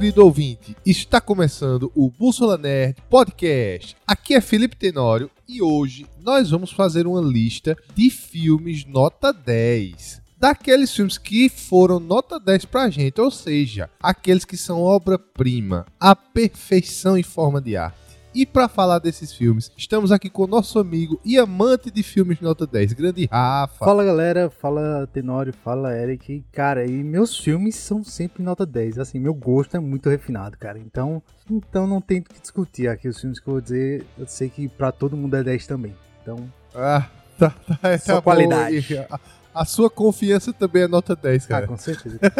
Querido ouvinte. Está começando o Bússola Nerd Podcast. Aqui é Felipe Tenório e hoje nós vamos fazer uma lista de filmes nota 10. Daqueles filmes que foram nota 10 pra gente, ou seja, aqueles que são obra-prima, a perfeição em forma de arte. E para falar desses filmes, estamos aqui com o nosso amigo e amante de filmes nota 10, grande Rafa. Fala galera, fala Tenório, fala Eric. Cara, e meus filmes são sempre nota 10. Assim, meu gosto é muito refinado, cara. Então, então não tem o que discutir aqui os filmes que eu vou dizer. Eu sei que para todo mundo é 10 também. Então, Ah, tá, tá, é, Só tá qualidade. A, a sua confiança também é nota 10, ah, cara. com certeza.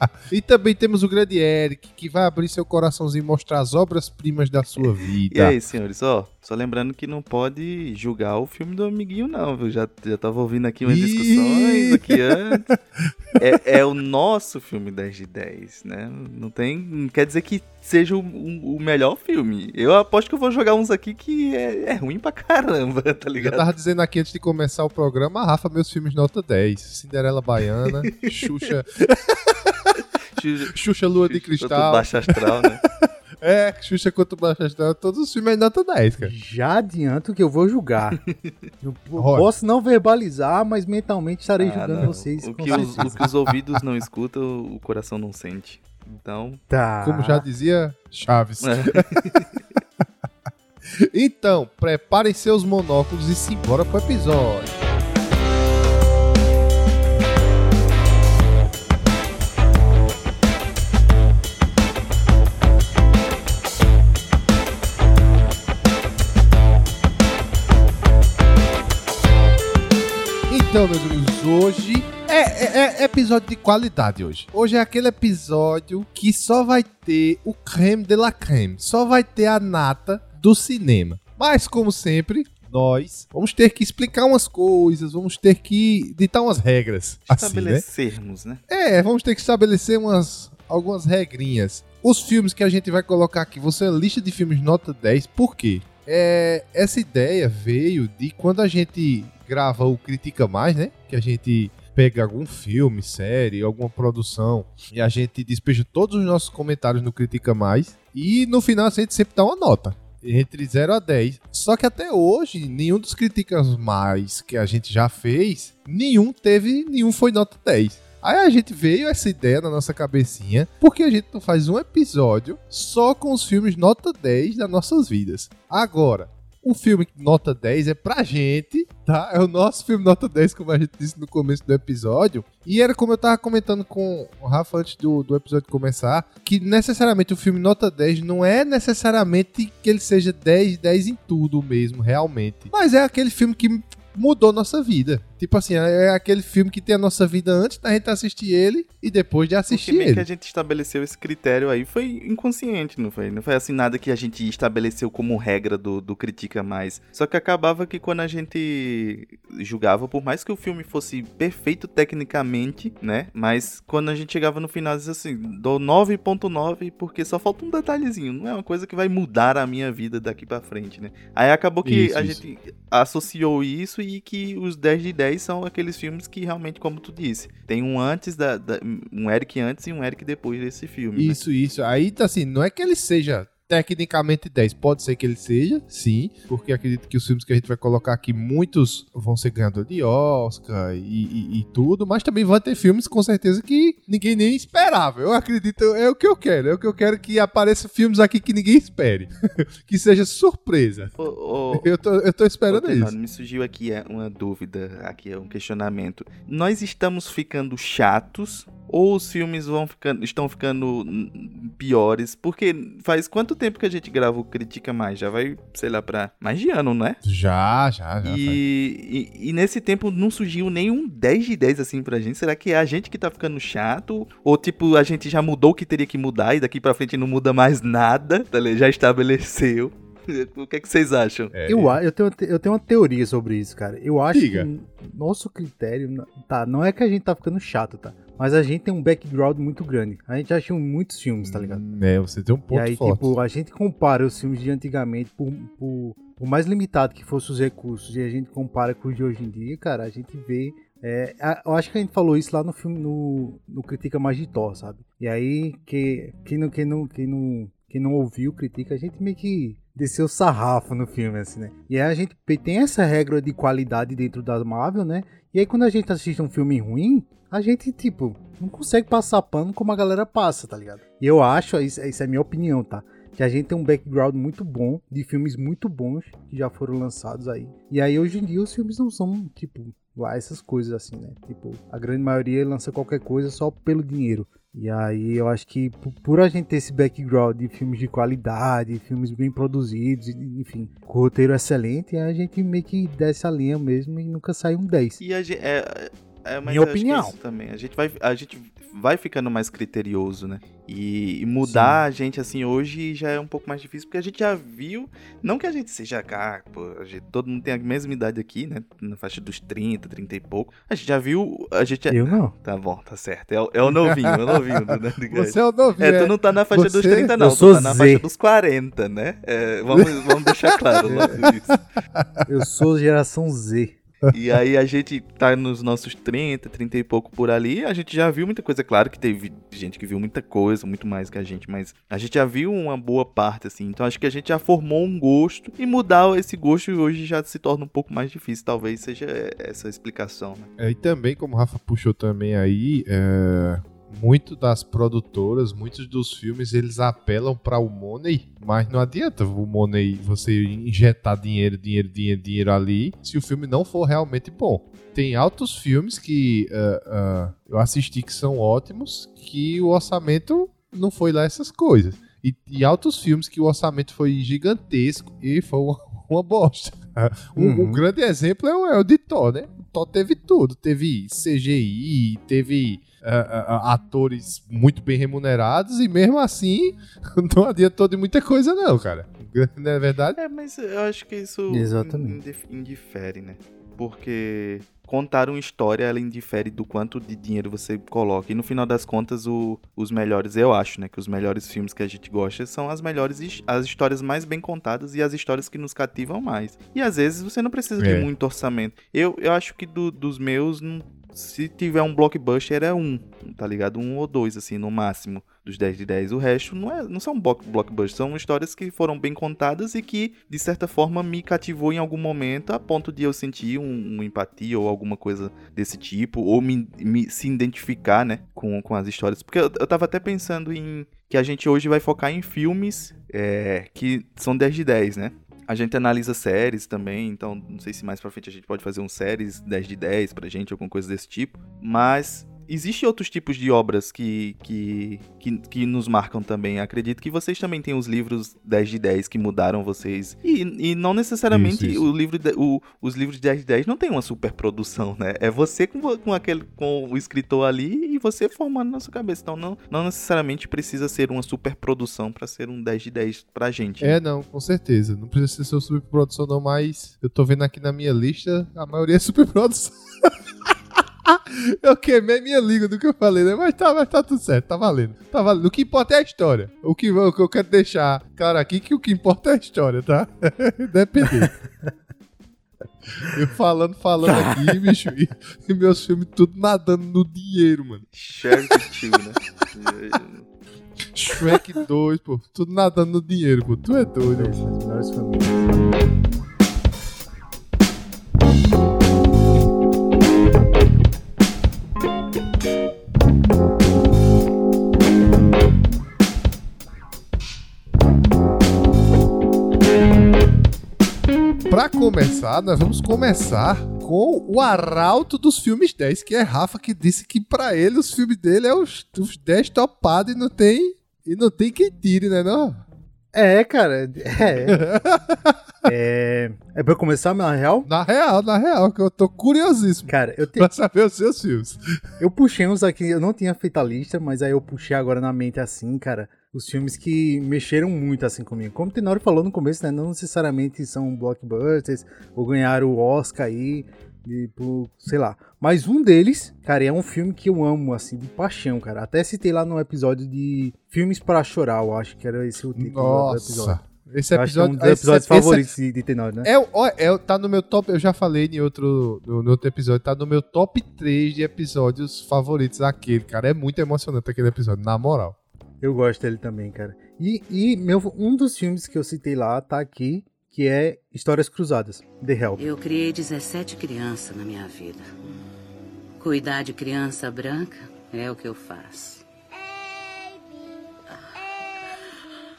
E também temos o grande Eric, que vai abrir seu coraçãozinho e mostrar as obras-primas da sua E vida. aí, senhores, ó, só lembrando que não pode julgar o filme do amiguinho, não, viu? Já, já tava ouvindo aqui umas discussões aqui antes. É, é o nosso filme 10 de 10, né? Não tem. Não quer dizer que seja o, o- o melhor filme. Eu aposto que eu vou jogar uns aqui que é, é ruim pra caramba, tá Eu ligado? tava dizendo aqui antes de começar o programa, Rafa, meus filmes nota 10. Cinderela Baiana, Xuxa, Xuxa- Xuxa Lua de Cristal. Baixo astral, né? É, Xuxa contra o Baixo Astral, todos os filmes é nota 10, cara. Já adianto que eu vou julgar. Eu posso não verbalizar, mas mentalmente estarei Ah, julgando não. vocês. O que, os, o que os ouvidos não escutam, o coração não sente. Então. Tá. Como já dizia Chaves. é. Então, preparem seus monóculos e simbora pro episódio. Então, meus amigos, hoje é, é- é episódio de qualidade hoje. Hoje é aquele episódio que só vai ter o creme de la creme, só vai ter a nata do cinema. Mas, como sempre, nós vamos ter que explicar umas coisas, vamos ter que ditar umas regras. Assim, né? Estabelecermos, né? É, vamos ter que estabelecer umas, algumas regrinhas. Os filmes que a gente vai colocar aqui vão ser a lista de filmes nota 10, por quê? É, essa ideia veio de quando a gente grava o Critica Mais, né? Que a gente pega algum filme, série, alguma produção e a gente despeja todos os nossos comentários no Critica Mais e no final a gente sempre dá uma nota. Entre 0 a 10. Só que até hoje, nenhum dos Criticas Mais que a gente já fez, nenhum teve, nenhum foi nota 10. Aí a gente veio essa ideia na nossa cabecinha, porque a gente faz um episódio só com os filmes nota 10 das nossas vidas. Agora, o filme nota 10 é pra gente, tá? É o nosso filme nota 10, como a gente disse no começo do episódio. E era como eu tava comentando com o Rafa antes do, do episódio começar, que necessariamente o filme nota 10 não é necessariamente que ele seja 10, 10 em tudo mesmo, realmente. Mas é aquele filme que mudou nossa vida. Tipo assim, é aquele filme que tem a nossa vida antes da gente assistir ele e depois de Porque assistir meio que ele. a gente estabeleceu esse critério aí foi inconsciente, não foi? Não foi assim nada que a gente estabeleceu como regra do, do Critica Mais. Só que acabava que quando a gente julgava, por mais que o filme fosse perfeito tecnicamente, né? Mas quando a gente chegava no final, dizia assim, dou 9.9 porque só falta um detalhezinho. Não é uma coisa que vai mudar a minha vida daqui pra frente, né? Aí acabou que Isso, a isso. gente associou isso e que os 10 de 10 são aqueles filmes que realmente, como tu disse, tem um antes da, da- um Eric antes e um Eric depois desse filme. né? Isso, isso. Aí tá assim, não é que ele seja tecnicamente 10, pode ser que ele seja, sim, porque acredito que os filmes que a gente vai colocar aqui, muitos vão ser ganhador de Oscar e, e- e tudo, mas também vai ter filmes com certeza que ninguém nem esperava. Eu acredito, é o que eu quero, é o que eu quero que apareça filmes aqui que ninguém espere, que seja surpresa. Eu tô, eu tô esperando isso. me surgiu aqui é, uma dúvida, aqui é um questionamento. Nós estamos ficando chatos ou os filmes vão ficando, estão ficando hum, piores? Porque faz quanto tempo que a gente grava o Critica Mais? Já vai, sei lá, pra mais de ano, não é? Já, já, já. E, e, e nesse tempo não surgiu nenhum 10 de 10 assim pra gente. Será que é a gente que tá ficando chato? Ou tipo, a gente já mudou o que teria que mudar e daqui pra frente não muda mais nada? tá ligado? Já estabeleceu. O que é que vocês acham? É, Eu, eu, tenho, eu tenho uma teoria sobre isso, cara. Eu acho Diga. que nosso critério. Tá, não é que a gente tá ficando chato, tá? Mas a gente tem um background muito grande. A gente assistiu muitos filmes, tá ligado? Hum, É, você tem um E ponto aí, forte. tipo, a gente compara os filmes de antigamente, por, por, por mais limitado que fossem os recursos, e a gente compara com os de hoje em dia, cara, a gente vê É, eu acho que a gente falou isso lá no filme, no, no Critica Mais de Thor, sabe? E aí, que, quem, não, quem, não, quem, não, quem não ouviu Critica, a gente meio que desceu sarrafo no filme, assim, né? E aí a gente tem essa regra de qualidade dentro da Marvel, né? E aí quando a gente assiste um filme ruim, a gente, tipo, não consegue passar pano como a galera passa, tá ligado? E eu acho, isso, isso é minha opinião, tá? Que a gente tem um background muito bom, de filmes muito bons que já foram lançados aí. E aí hoje em dia os filmes não são, tipo, lá essas coisas assim, né? Tipo, a grande maioria lança qualquer coisa só pelo dinheiro. E aí eu acho que por- a gente ter esse background de filmes de qualidade, filmes bem produzidos, enfim, com roteiro excelente, a gente meio que desce a linha mesmo e nunca sai um 10. E a gente. É, é, mas Minha eu acho que opinião. isso também. A gente, vai, a gente vai ficando mais criterioso, né? E, e mudar a gente, assim, hoje já é um pouco mais difícil, porque a gente já viu. Não que a gente seja cá, pô, a gente- todo mundo tem a mesma idade aqui, né? Na faixa dos 30, 30 e pouco. A gente já viu. A gente já- Eu não. Tá bom, tá certo. É, o- é o novinho, é o novinho do Nerdcast. Você é o novinho. É, tu não tá na faixa dos Você- 30, não. Eu Tu sou tá na Z. faixa dos 40, né? É, vamos, vamos deixar claro logo isso. Eu sou geração Z. E aí a gente tá nos nossos 30, 30 e pouco por ali. A gente já viu muita coisa. Claro que teve gente que viu muita coisa, muito mais que a gente, mas a gente já viu uma boa parte, assim. Então acho que a gente já formou um gosto. E mudar esse gosto hoje já se torna um pouco mais difícil. Talvez seja essa explicação, né? É, e também, como o Rafa puxou também aí, é, muito das produtoras, muitos dos filmes, eles apelam para o money, mas não adianta o money você injetar dinheiro, dinheiro, dinheiro, dinheiro ali, se o filme não for realmente bom. Tem altos filmes que é, é, eu assisti que são ótimos, que o orçamento não foi lá essas coisas. E, e altos filmes que o orçamento foi gigantesco e foi uma, uma bosta. Um, Uhum. um grande exemplo é o, é o de Thor, né? O Thor teve tudo. Teve CGI, teve ah, ah, atores muito bem remunerados e mesmo assim não adiantou de muita coisa não, cara. Não é verdade? É, mas eu acho que isso Exatamente. indif- indifere, né? Porque contar uma história, ela indifere do quanto de dinheiro você coloca. E no final das contas, o- os melhores, eu acho, né? Que os melhores filmes que a gente gosta são as melhores, as histórias mais bem contadas e as histórias que nos cativam mais. E às vezes você não precisa É. de muito orçamento. Eu, eu acho que do- dos meus, se tiver um blockbuster, é um, tá ligado? Um ou dois, assim, no máximo dos 10 de 10. O resto não, é, não são block- blockbusters, são histórias que foram bem contadas e que, de certa forma, me cativou em algum momento a ponto de eu sentir um, um empatia ou alguma coisa desse tipo, ou me, me- se identificar, né, com, com as histórias. Porque eu, eu tava até pensando em que a gente hoje vai focar em filmes é, que são 10 de 10, né? A gente analisa séries também, então não sei se mais pra frente a gente pode fazer um séries 10 de 10 pra gente, alguma coisa desse tipo. Mas existem outros tipos de obras que, que, que, que nos marcam também. Acredito que vocês também têm os livros 10 de 10 que mudaram vocês. E, e não necessariamente Isso, isso. O livro de- o- os livros de 10 de 10 não tem uma super produção, né? É você com, com, aquele, com o escritor ali e você formando na sua cabeça. Então não, não necessariamente precisa ser uma super produção pra ser um 10 de 10 pra gente. né? É, não, com certeza. Não precisa ser superprodução não, mas eu tô vendo aqui na minha lista, a maioria é superprodução. Eu queimei minha língua do que eu falei, né? Mas tá, mas tá tudo certo, tá valendo. Tá valendo. O que importa é a história. O que, o que eu quero deixar claro aqui é que o que importa é a história, tá? Depende. Eu falando, falando aqui, bicho, e, e meus filmes tudo nadando no dinheiro, mano. Shark Tio, né? Shrek 2, pô, tudo nadando no dinheiro, pô. Tu é doido. As Pra começar, nós vamos começar com o arauto dos filmes 10, que é Rafa que disse que pra ele os filmes dele é os, os 10 topados e não tem e não tem quem tire, né, não? É, cara. É. é. É pra eu começar, na real? Na real, na real, que eu tô curiosíssimo Cara, eu, te- pra saber os seus filmes. eu puxei uns aqui, eu não tinha feito a lista, mas aí eu puxei agora na mente assim, cara. Os filmes que mexeram muito assim comigo. Como o Tenório falou no começo, né? Não necessariamente são blockbusters ou ganharam o Oscar aí, tipo, sei lá. Mas um deles, cara, é um filme que eu amo, assim, de paixão, cara. Até citei lá no episódio de Filmes para Chorar, eu acho que era esse o título do episódio. Nossa, Esse acho que é um episódio. dos episódios esse- esse- favoritos de, de Tenório, né? É, é, tá no meu top. Eu já falei em outro, no, no outro episódio. Tá no meu top 3 de episódios favoritos aquele, cara. É muito emocionante aquele episódio, na moral. Eu gosto dele também, cara. E, e meu, um dos filmes que eu citei lá tá aqui, que é Histórias Cruzadas, The Help. Eu criei 17 crianças na minha vida. Cuidar de criança branca é o que eu faço.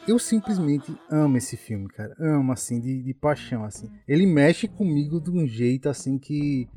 Eu simplesmente amo esse filme, cara. Amo, assim, de, de paixão, assim. Ele mexe comigo de um jeito, assim, que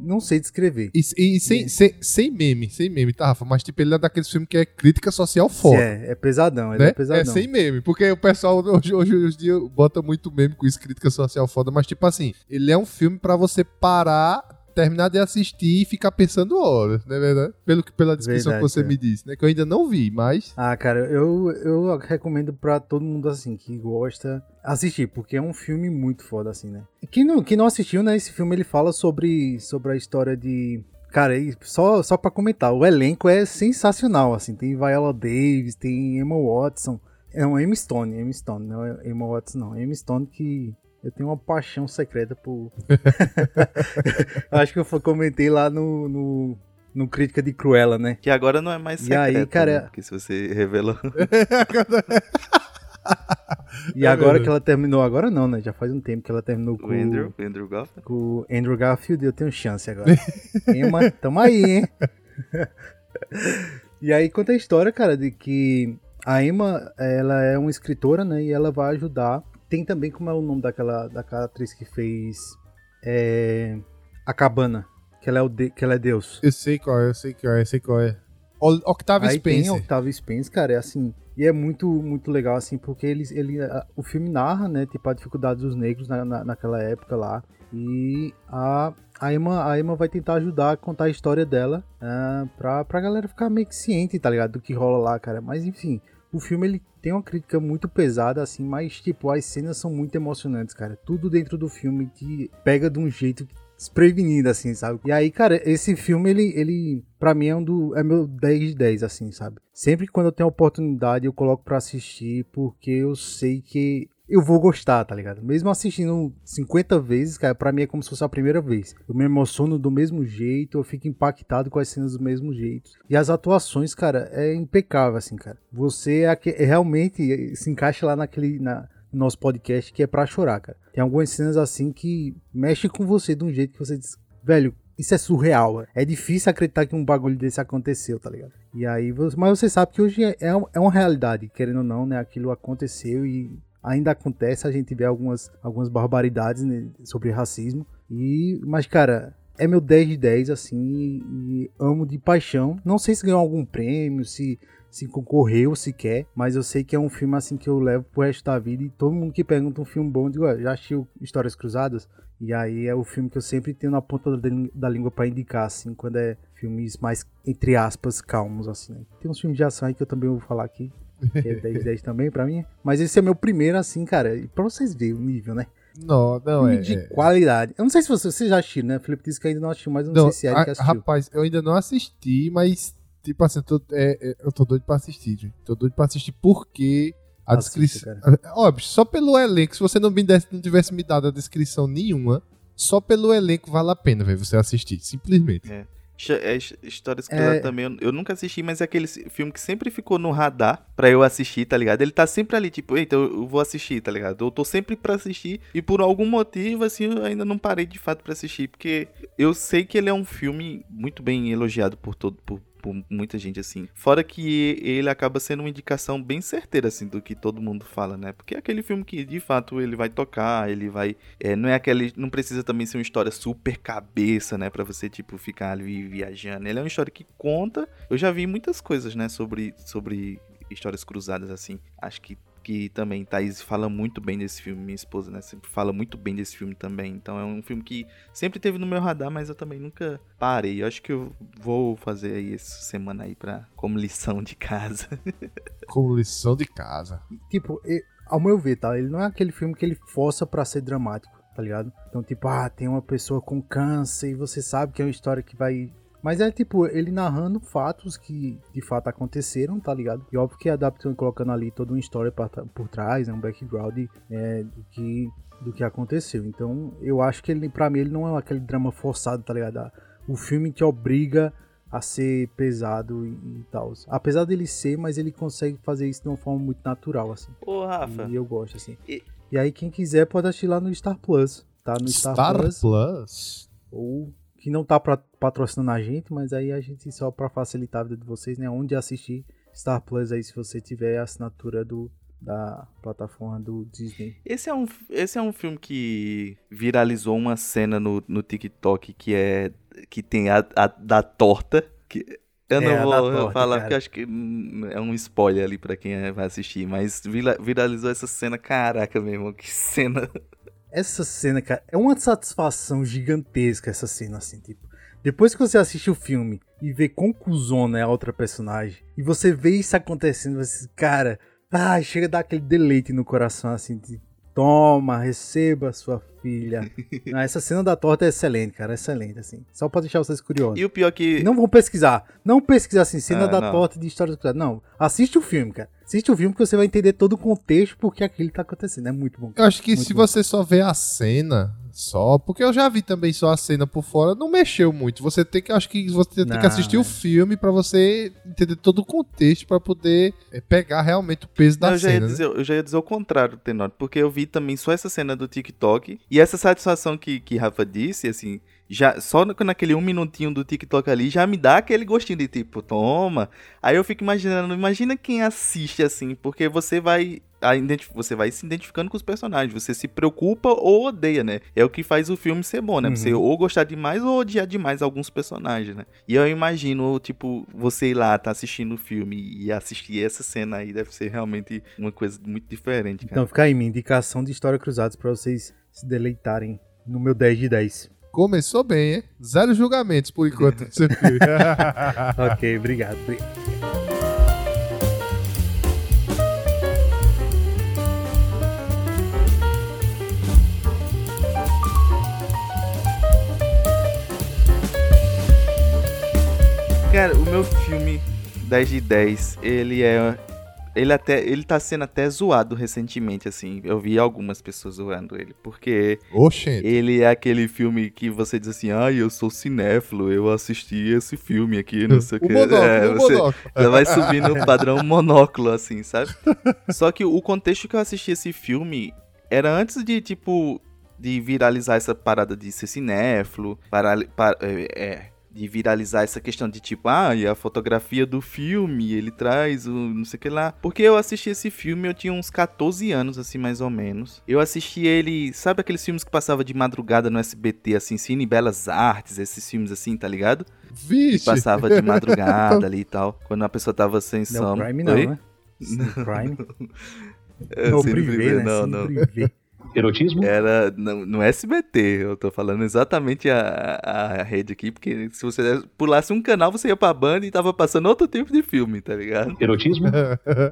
não sei descrever. E, e sem, sem, sem meme, sem meme, tá, Rafa? Mas, tipo, ele é daqueles filmes que é crítica social foda. É, é pesadão, ele né? é pesadão. É sem meme, porque o pessoal hoje, hoje, hoje em dia bota muito meme com isso, crítica social foda, mas tipo assim, ele é um filme pra você parar, terminar de assistir e ficar pensando horas, não é verdade? Pelo que, pela descrição Verdade, que você é. me disse, né? Que eu ainda não vi, mas Ah, cara, eu, eu recomendo pra todo mundo, assim, que gosta, assistir, porque é um filme muito foda, assim, né? Quem não, quem não assistiu, né, esse filme, ele fala sobre, sobre a história de... Cara, e só, só pra comentar, o elenco é sensacional, assim, tem Viola Davis, tem Emma Watson, é uma Emma Stone, Emma Stone, não é Emma Watson não, Emma Stone que... Eu tenho uma paixão secreta por. Acho que eu comentei lá no, no, no Crítica de Cruella, né? Que agora não é mais E aí, secreto, cara- né? Porque se você revelou... E agora que ela terminou, agora não, né? Já faz um tempo que ela terminou com o Andrew, o Andrew Garfield. com o Andrew Garfield, eu tenho chance agora. Emma, tamo aí, hein? e aí conta a história, cara, de que a Emma, ela é uma escritora, né? E ela vai ajudar. Tem também, como é o nome daquela, daquela atriz que fez é, A Cabana, que ela, é o de- que ela é Deus. eu sei qual é, eu sei qual é, eu sei qual é. Octavia Aí tem Spencer. Octavio Spencer, cara, é assim, e é muito, muito legal, assim, porque eles, ele, o filme narra, né, tipo, a dificuldade dos negros na, na- naquela época lá, e a, a, Emma, a Emma vai tentar ajudar a contar a história dela ah, pra, pra galera ficar meio que ciente, tá ligado, do que rola lá, cara, mas enfim, o filme, ele tem uma crítica muito pesada, assim, mas, tipo, as cenas são muito emocionantes, cara, tudo dentro do filme que pega de um jeito desprevenido, assim, sabe? E aí, cara, esse filme, ele, ele pra mim, é um do. É meu 10 de 10, assim, sabe? Sempre quando eu tenho oportunidade, eu coloco pra assistir, porque eu sei que eu vou gostar, tá ligado? Mesmo assistindo 50 vezes, cara, pra mim é como se fosse a primeira vez. Eu me emociono do mesmo jeito, eu fico impactado com as cenas do mesmo jeito. E as atuações, cara, é impecável, assim, cara. Você é, é realmente se encaixa lá naquele. Na, no nosso podcast que é pra chorar, cara. Tem algumas cenas assim que mexem com você de um jeito que você diz, velho, isso é surreal. É difícil acreditar que um bagulho desse aconteceu, tá ligado? E aí, mas você sabe que hoje é, é é uma realidade, querendo ou não, né? Aquilo aconteceu e ainda acontece, a gente vê algumas, algumas barbaridades né, sobre racismo. E, mas, cara, é meu 10 de 10, assim, e, amo de paixão. Não sei se ganhou algum prêmio, se se concorreu sequer, mas eu sei que é um filme assim que eu levo pro resto da vida e todo mundo que pergunta um filme bom, eu digo, "Ah, já assistiu Histórias Cruzadas? E aí é o filme que eu sempre tenho na ponta da, lí- da língua pra indicar, assim, quando é filmes mais, entre aspas, calmos, assim, né? Tem uns filmes de ação aí que eu também vou falar aqui, 10 10 também pra mim, mas esse é meu primeiro, assim, cara, e pra vocês verem o nível, né? Não, não filme é. de é. qualidade. Eu não sei se você, você já assistiu, né? Felipe disse que ainda não assistiu, mas eu não, Não, sei se é que assistiu. rapaz, eu ainda não assisti, mas, tipo assim, eu tô, é, é, eu tô doido pra assistir, gente. Tô doido pra assistir porque a Assista, descrição. É, Óbvio, só pelo elenco, se você não, me desse, não tivesse me dado a descrição nenhuma, só pelo elenco vale a pena, velho, você assistir, simplesmente. His- é, his- Histórias que É. eu também eu, eu nunca assisti, mas é aquele filme que sempre ficou no radar pra eu assistir, tá ligado? Ele tá sempre ali, tipo, eita, eu, eu vou assistir, tá ligado? Eu tô sempre pra assistir e por algum motivo, assim, eu ainda não parei de fato pra assistir, porque eu sei que ele é um filme muito bem elogiado por todo, por, por muita gente, assim. Fora que ele acaba sendo uma indicação bem certeira, assim, do que todo mundo fala, né? Porque é aquele filme que, de fato, ele vai tocar, ele vai... É, não é aquele... Não precisa também ser uma história super cabeça, né? Pra você, tipo, ficar ali viajando. Ele é uma história que conta... Eu já vi muitas coisas, né? Sobre, sobre histórias cruzadas, assim. Acho que que também Thaís fala muito bem desse filme, minha esposa, né? Sempre fala muito bem desse filme também. Então é um filme que sempre teve no meu radar, mas eu também nunca parei. Eu acho que eu vou fazer aí essa semana aí para como lição de casa. Com lição de casa. tipo, ao meu ver, tá? Ele não é aquele filme que ele força pra ser dramático, tá ligado? Então, tipo, ah, tem uma pessoa com câncer e você sabe que é uma história que vai Mas é tipo, ele narrando fatos que de fato aconteceram, tá ligado? E óbvio que adaptando, colocando ali toda uma história por, por trás, né, um background é, do, que, do que aconteceu. Então eu acho que ele, pra mim, ele não é aquele drama forçado, tá ligado? O filme te obriga a ser pesado e, e tal. Apesar dele ser, mas ele consegue fazer isso de uma forma muito natural, assim. Ô, Rafa. E eu gosto, assim. E- E aí, quem quiser pode assistir lá no Star Plus. Tá no Star, Star Plus. Plus. Ou que não tá pra- patrocinando a gente, mas aí a gente só pra facilitar a vida de vocês, né? Onde assistir Star Plus aí, se você tiver a assinatura do, da plataforma do Disney. Esse é um, esse é um filme que viralizou uma cena no, no TikTok que é. que tem a, a da torta. Que, eu É, não a vou torta, falar cara. porque acho que hum, é um spoiler ali pra quem é- vai assistir. Mas vira- viralizou essa cena. Caraca, meu irmão, que cena. Essa cena, cara, é uma satisfação gigantesca essa cena, assim, tipo. Depois que você assiste o filme e vê conclusona é a outra personagem, e você vê isso acontecendo, você, cara, ah, chega a dar aquele deleite no coração, assim, de, toma, receba sua filha. Não, essa cena da torta é excelente, cara, excelente, assim. Só pra deixar vocês curiosos. E o pior que. Não vão pesquisar. Não pesquisar assim, cena Ah, da não. torta de história do Não, assiste o filme, cara. Assiste o filme que você vai entender todo o contexto porque aquilo tá acontecendo. É muito bom. Eu acho que Muito se bom. você só vê a cena só, porque eu já vi também só a cena por fora, não mexeu muito. Você tem que, acho que você tem que Não, assistir o é. filme pra você entender todo o contexto pra poder é, pegar realmente o peso Não, da eu, cena. né? dizer, eu já ia dizer o contrário, Tenor, porque eu vi também só essa cena do TikTok e essa satisfação que, que Rafa disse, assim, já só naquele um minutinho do TikTok ali já me dá aquele gostinho de tipo, toma. Aí eu fico imaginando, imagina quem assiste assim, porque você vai você vai se identificando com os personagens, você se preocupa ou odeia, né? É o que faz o filme ser bom, né? Você Uhum. ou gostar demais ou odiar demais alguns personagens, né? E eu imagino, tipo, você ir lá, tá assistindo o filme e assistir essa cena aí, deve ser realmente uma coisa muito diferente, cara. Então fica aí minha indicação de História Cruzados pra vocês se deleitarem no meu 10 de 10. Começou bem, hein? Zero julgamentos por enquanto. ok, obrigado. obrigado. Cara, o meu filme 10 de 10, ele é. Ele até. Ele tá sendo até zoado recentemente, assim. Eu vi algumas pessoas zoando ele. Porque Oxente. ele é aquele filme que você diz assim, ai, eu sou cinéfilo, eu assisti esse filme aqui, não sei o O que. monóculo, É, o você, já vai subir no padrão monóculo, assim, sabe? Só que o contexto que eu assisti esse filme era antes de, tipo, de viralizar essa parada de ser cinéfilo, para, para, é, é, de viralizar essa questão de tipo, ah, e a fotografia do filme, ele traz o não sei o que lá. Porque eu assisti esse filme, eu tinha uns 14 anos, assim, mais ou menos. Eu assisti ele, sabe aqueles filmes que passava de madrugada no SBT, assim, Cine Belas Artes, esses filmes assim, tá ligado? Que Vixe. passava de madrugada ali e tal, quando a pessoa tava sem Não, sono. Crime não, Oi? né? Cine Crime. É, Não, privê, né? Não, não. privê. Erotismo? Era no, no SBT, eu tô falando exatamente a, a rede aqui, porque se você pulasse um canal, você ia pra banda e tava passando outro tipo de filme, tá ligado? Erotismo?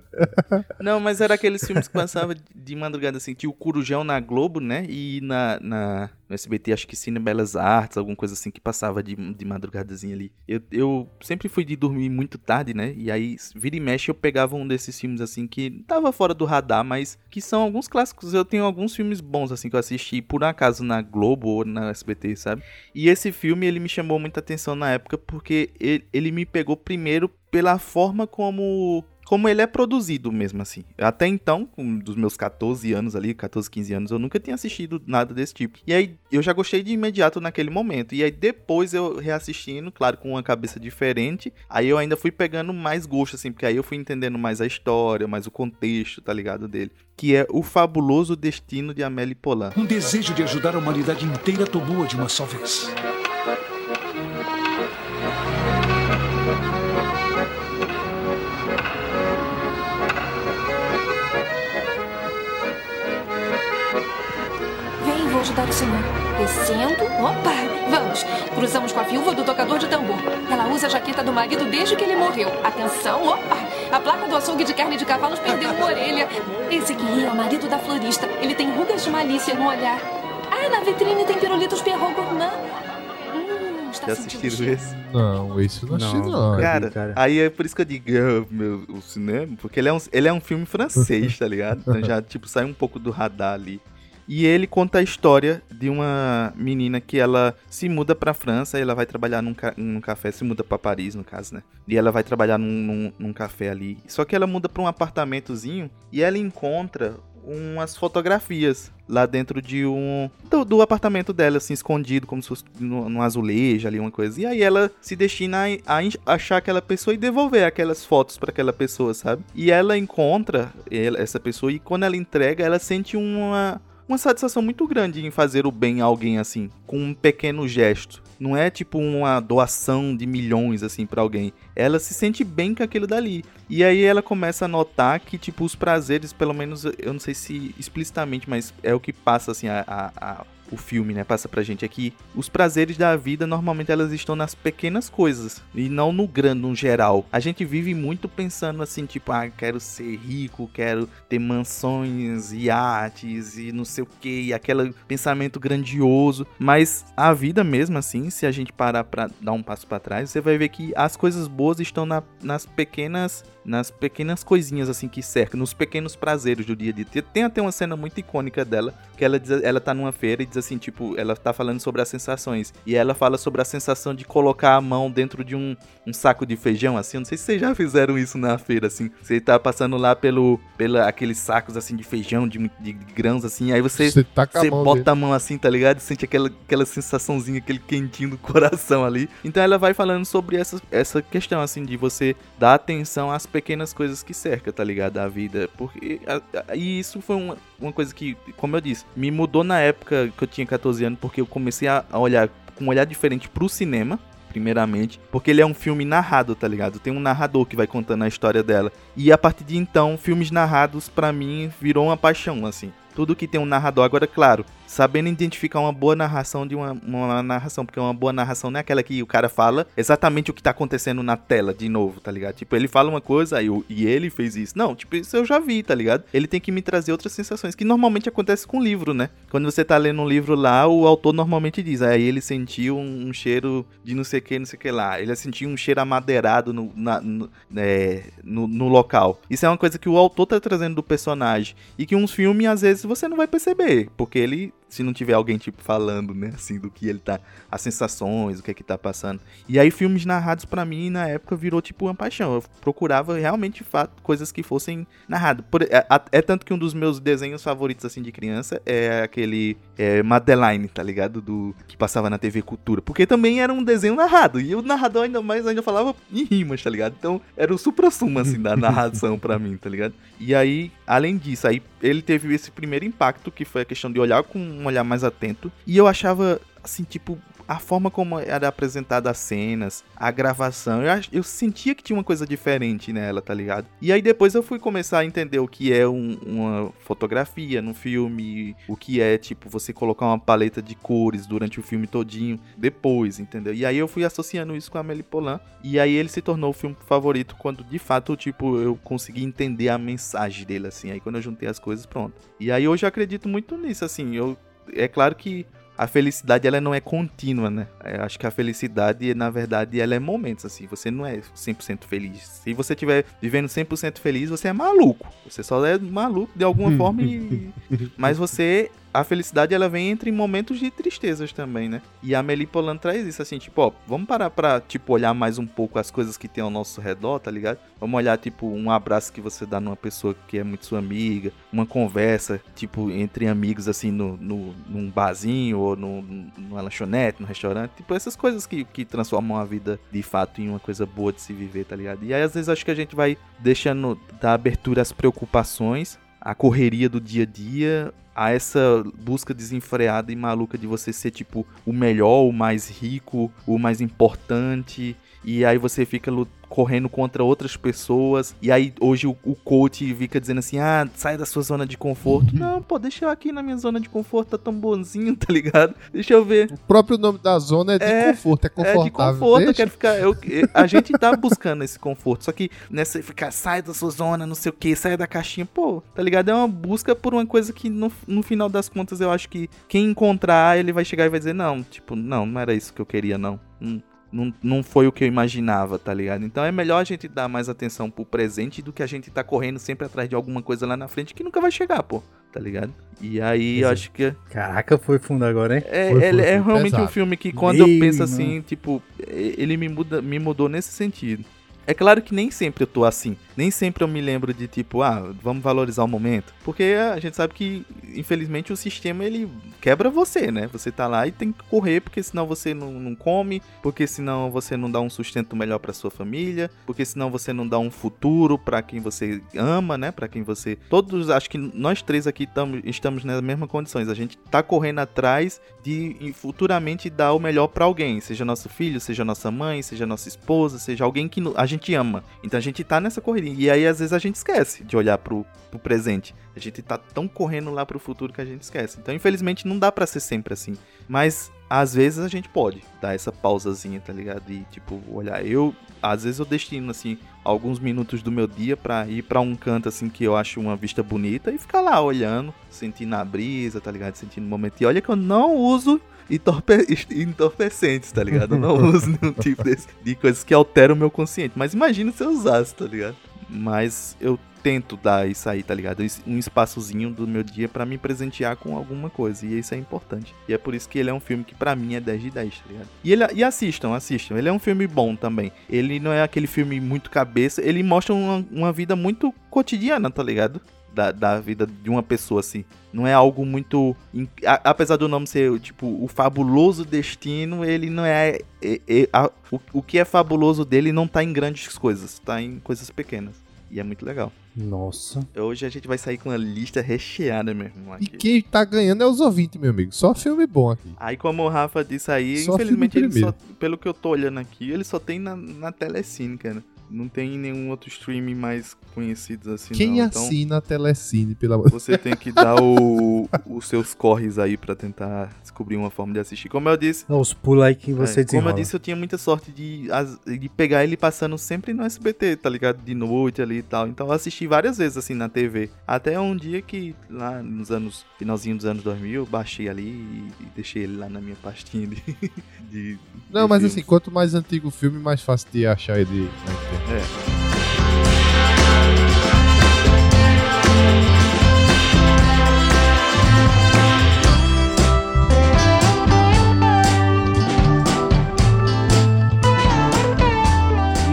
Não, mas era aqueles filmes que passava de madrugada, assim, tinha o Corujão na Globo, né? E na, na, no SBT, acho que Cine Belas Artes, alguma coisa assim que passava de, de madrugadazinha ali. Eu, eu sempre fui de dormir muito tarde, né? E aí, vira e mexe, eu pegava um desses filmes, assim, que tava fora do radar, mas que são alguns clássicos. Eu tenho alguns filmes bons, assim, que eu assisti por acaso na Globo ou na SBT, sabe? E esse filme, ele me chamou muita atenção na época porque ele, ele me pegou primeiro pela forma como como ele é produzido mesmo assim. Até então, dos meus 14 anos ali, 14, 15 anos, eu nunca tinha assistido nada desse tipo. E aí eu já gostei de imediato naquele momento. E aí depois eu reassistindo, claro, com uma cabeça diferente, aí eu ainda fui pegando mais gosto assim, porque aí eu fui entendendo mais a história, mais o contexto, tá ligado dele, que é O Fabuloso Destino de Amélie Poulain. Um desejo de ajudar a humanidade inteira tomou-a de uma só vez. Senhor. Descendo. Opa! Vamos. Cruzamos com a viúva do tocador de tambor. Ela usa a jaqueta do marido desde que ele morreu. Atenção, opa! A placa do açougue de carne de cavalos perdeu uma orelha. Esse aqui é o marido da florista. Ele tem rugas de malícia no olhar. Ah, na vitrine tem pirulitos Pierrot Gourmand. Hum, está Já sentindo assistiram esse? Não, isso não assisti Não, não. Cara, cara. aí é por isso que eu digo, ah, meu, o cinema, porque ele é, um, ele é um filme francês, tá ligado? Então já, tipo, sai um pouco do radar ali. E ele conta a história de uma menina que ela se muda pra França e ela vai trabalhar num, ca- num café, se muda pra Paris, no caso, né? E ela vai trabalhar num, num, num café ali. Só que ela muda pra um apartamentozinho e ela encontra umas fotografias lá dentro de um. Do, do apartamento dela, assim, escondido, como se fosse num azulejo ali, uma coisa. E aí ela se destina a, a achar aquela pessoa e devolver aquelas fotos pra aquela pessoa, sabe? E ela encontra ela- essa pessoa e quando ela entrega, ela sente uma. Uma satisfação muito grande em fazer o bem a alguém assim, com um pequeno gesto. Não é tipo uma doação de milhões assim pra alguém. Ela se sente bem com aquilo dali. E aí ela começa a notar que, tipo, os prazeres, pelo menos, eu não sei se explicitamente, mas é o que passa, assim, a, a- a- o filme, né? Passa pra gente aqui. Os prazeres da vida, normalmente, elas estão nas pequenas coisas. E não no grande, no geral. A gente vive muito pensando assim, tipo, ah, quero ser rico, quero ter mansões, iates e não sei o que, e aquele pensamento grandioso. Mas a vida mesmo, assim, se a gente parar pra dar um passo pra trás, você vai ver que as coisas boas estão na- nas pequenas nas pequenas coisinhas assim que cercam, nos pequenos prazeres do dia a dia. Tem- até uma cena muito icônica dela, que ela diz, ela tá numa feira e diz assim, tipo, ela tá falando sobre as sensações. E ela fala sobre a sensação de colocar a mão dentro de um, um saco de feijão, assim. Eu não sei se vocês já fizeram isso na feira, assim. Você tá passando lá pelo, pela aqueles sacos assim de feijão, de, de grãos, assim, aí você Você tá a você mão bota dele. a mão assim, tá ligado? Sente aquela, aquela sensaçãozinha, aquele quentinho do coração ali. Então ela vai falando sobre essa, essa questão, assim, de você dar atenção às pequenas coisas que cerca, tá ligado? A vida. Porque. a- a- e isso foi uma, uma coisa que, como eu disse, me mudou na época que eu tinha 14 anos, porque eu comecei a, a olhar com um olhar diferente pro cinema. Primeiramente, porque ele é um filme narrado, tá ligado? Tem um narrador que vai contando a história dela. E a partir de então, filmes narrados, pra mim, virou uma paixão, assim. Tudo que tem um narrador, agora, claro, sabendo identificar uma boa narração de uma, uma narração, porque uma boa narração não é aquela que o cara fala exatamente o que tá acontecendo na tela, de novo, tá ligado? Tipo, ele fala uma coisa o- e ele fez isso. Não, tipo, isso eu já vi, tá ligado? Ele tem que me trazer outras sensações, que normalmente acontece com livro, né? Quando você tá lendo um livro lá, o autor normalmente diz, aí ele sentiu um, um cheiro de não sei o que, não sei o que lá. Ele sentiu um cheiro amadeirado no, na- no, é, no, no local. Isso é uma coisa que o autor tá trazendo do personagem. E que uns filmes, às vezes, você não vai perceber. Porque ele, se não tiver alguém, tipo, falando, né, assim, do que ele tá. As sensações, o que é que tá passando. E aí, filmes narrados pra mim, na época, virou, tipo, uma paixão. Eu procurava realmente, fato, coisas que fossem narradas. Por- é, é tanto que um dos meus desenhos favoritos, assim, de criança é aquele é, Madeline, tá ligado? Do que passava na TV Cultura. Porque também era um desenho narrado. E o narrador ainda mais ainda falava em rimas, tá ligado? Então era o supra-sumo, assim, da narração pra mim, tá ligado? E aí, além disso, aí ele teve esse primeiro impacto, que foi a questão de olhar com um olhar mais atento. E eu achava, assim, tipo, a forma como era apresentada as cenas, a gravação, eu, eu sentia que tinha uma coisa diferente nela, tá ligado? E aí depois eu fui começar a entender o que é um- uma fotografia no filme, o que é, tipo, você colocar uma paleta de cores durante o filme todinho, depois, entendeu? E aí eu fui associando isso com a Amélie Poulain, e aí ele se tornou o filme favorito quando, de fato, tipo, eu consegui entender a mensagem dele, assim, aí quando eu juntei as coisas, pronto. E aí hoje eu acredito muito nisso, assim, eu... É claro que a felicidade ela não é contínua, né? Eu acho que a felicidade, na verdade, ela é momentos, assim. Você não é 100% feliz. Se você estiver vivendo 100% feliz, você é maluco. Você só é maluco de alguma forma e... Mas você... A felicidade, ela vem entre momentos de tristezas também, né? E a Amélie Poulain traz isso, assim, tipo, ó, vamos parar pra, tipo, olhar mais um pouco as coisas que tem ao nosso redor, tá ligado? Vamos olhar, tipo, um abraço que você dá numa pessoa que é muito sua amiga, uma conversa, tipo, entre amigos, assim, no, no, num barzinho ou no, numa lanchonete, no restaurante. Tipo, essas coisas que, que transformam a vida, de fato, em uma coisa boa de se viver, tá ligado? E aí, às vezes, acho que a gente vai deixando dar abertura às preocupações, à correria do dia a dia, a essa busca desenfreada e maluca de você ser, tipo, o melhor, o mais rico, o mais importante. E aí você fica correndo contra outras pessoas. E aí hoje o, o coach fica dizendo assim: ah, sai da sua zona de conforto. Não, pô, deixa eu aqui na minha zona de conforto, tá tão bonzinho, tá ligado? Deixa eu ver. O próprio nome da zona é de É, conforto, é É confortável. de conforto, eu Deixa. quero ficar. eu- eu- a gente tá buscando esse conforto. Só que nessa ficar, sai da sua zona, não sei o que, sai da caixinha, pô, tá ligado? É uma busca por uma coisa que no, no final das contas eu acho que quem encontrar, ele vai chegar e vai dizer, não, tipo, não, não era isso que eu queria, não. não, não, não foi o que eu imaginava, tá ligado? Então é melhor a gente dar mais atenção pro presente do que a gente tá correndo sempre atrás de alguma coisa lá na frente que nunca vai chegar, pô, tá ligado? E aí eu acho que Caraca, foi fundo agora, hein? é, Foi, ele foi, é foi realmente um pesado. filme que quando eu Ei, penso mano. assim, tipo, e- ele me muda, me mudou nesse sentido. É claro que nem sempre eu tô assim. Nem sempre eu me lembro de tipo, ah, vamos valorizar o momento. Porque a gente sabe que, infelizmente, o sistema ele quebra você, né? Você tá lá e tem que correr, porque senão você não, não come, porque senão você não dá um sustento melhor pra sua família, porque senão você não dá um futuro pra quem você ama, né? Pra quem você. Todos, acho que nós três aqui tamo, estamos nas mesmas condições. A gente tá correndo atrás de futuramente dar o melhor pra alguém, seja nosso filho, seja nossa mãe, seja nossa esposa, seja alguém que a gente ama. Então a gente tá nessa correria. E aí às vezes a gente esquece de olhar pro, pro presente. A gente tá tão correndo lá pro futuro que a gente esquece. Então infelizmente não dá pra ser sempre assim. Mas às vezes a gente pode dar essa pausazinha, tá ligado? E tipo, olhar. Eu, às vezes eu destino assim alguns minutos do meu dia pra ir pra um canto assim que eu acho uma vista bonita e ficar lá olhando, sentindo a brisa, tá ligado? Sentindo o momento. E olha que eu não uso entorpe- entorpecentes, tá ligado? Eu não uso nenhum tipo desse, de coisas que alteram o meu consciente. Mas imagina se eu usasse, tá ligado? Mas eu tento dar isso aí, tá ligado? Um espaçozinho do meu dia pra me presentear com alguma coisa. E isso é importante. E é por isso que ele é um filme que pra mim é 10 de 10, tá ligado? E, ele, e assistam, assistam. Ele é um filme bom também. Ele não é aquele filme muito cabeça. Ele mostra uma, uma vida muito cotidiana, tá ligado? Da, da vida de uma pessoa, assim. Não é algo muito. a- apesar do nome ser, tipo, o fabuloso destino, ele não é. é- é- a- o, o que é fabuloso dele não tá em grandes coisas, tá em coisas pequenas. E é muito legal. Nossa. Hoje a gente vai sair com uma lista recheada, meu irmão. E Aqui. quem tá ganhando é os ouvintes, meu amigo. Só filme bom aqui. Aí, como o Rafa disse aí, Só infelizmente, só, pelo que eu tô olhando aqui, ele só tem na, na Telecine, cara. Não tem em nenhum outro streaming mais conhecido assim, Quem não. Então, assina a Telecine, pelo amor você tem que dar o, os seus corres aí pra tentar descobrir uma forma de assistir. Como eu disse, Dá os pulos aí que você é, como eu disse, eu tinha muita sorte de, de pegar ele passando sempre no SBT, tá ligado? De noite ali e tal. Então eu assisti várias vezes assim na TV. Até um dia que lá nos anos, finalzinho dos anos 2000, eu baixei ali e, e deixei ele lá na minha pastinha de. de Não, de mas filmes. assim, quanto mais antigo o filme, mais fácil de achar ele na internet. É.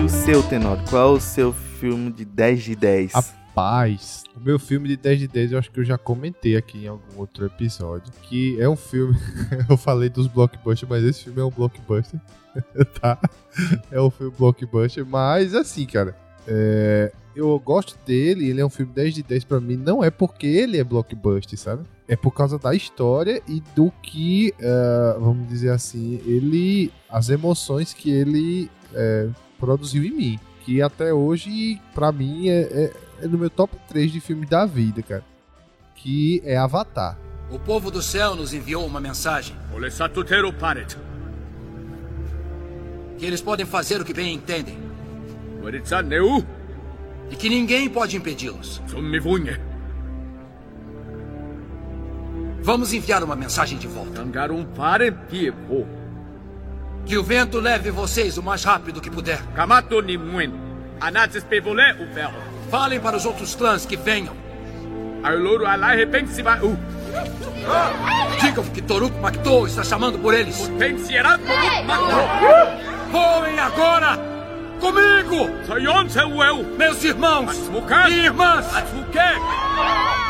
E o seu, Tenório? Qual é o seu filme de 10 de 10? Rapaz, o meu filme de 10 de 10 eu acho que eu já comentei aqui em algum outro episódio. Que é um filme. eu falei dos blockbusters, mas esse filme é um blockbuster. tá? É um filme blockbuster, mas assim, cara. é, eu gosto dele, ele é um filme 10 de 10 pra mim, não é porque ele é blockbuster, sabe? É por causa da história e do que, é, vamos dizer assim, ele. as emoções que ele é, produziu em mim. Que até hoje, pra mim, é, é, é no meu top 3 de filmes da vida, cara. Que é Avatar. O povo do céu nos enviou uma mensagem que eles podem fazer o que bem entendem e que ninguém pode impedi-los. Vamos enviar uma mensagem de volta. Que o vento leve vocês o mais rápido que puder. Falem para os outros clãs que venham. Digam que Toruk Makto está chamando por eles. Voem agora! Comigo! Meus irmãos e irmãs!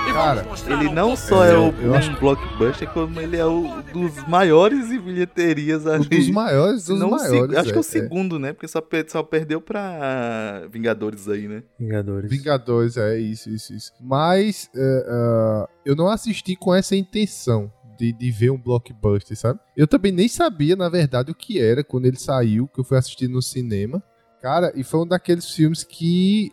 E Cara, Ele não só é o eu um acho- blockbuster, como ele é o dos maiores em bilheterias ali. Um dos maiores, dos Não maiores. Acho que é o é. segundo, né? Porque só, per- só perdeu pra Vingadores aí, né? Vingadores. Vingadores, é isso, isso, isso. Mas é, é, eu não assisti com essa intenção de, de ver um blockbuster, sabe? Eu também nem sabia, na verdade, o que era quando ele saiu, que eu fui assistir no cinema. Cara, e foi um daqueles filmes que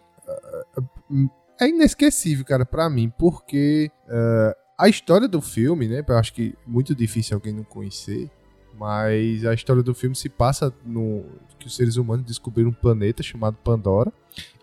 é, é inesquecível, cara, pra mim, porque é, a história do filme, né? Eu acho que é muito difícil alguém não conhecer. Mas a história do filme se passa no que os seres humanos descobriram um planeta chamado Pandora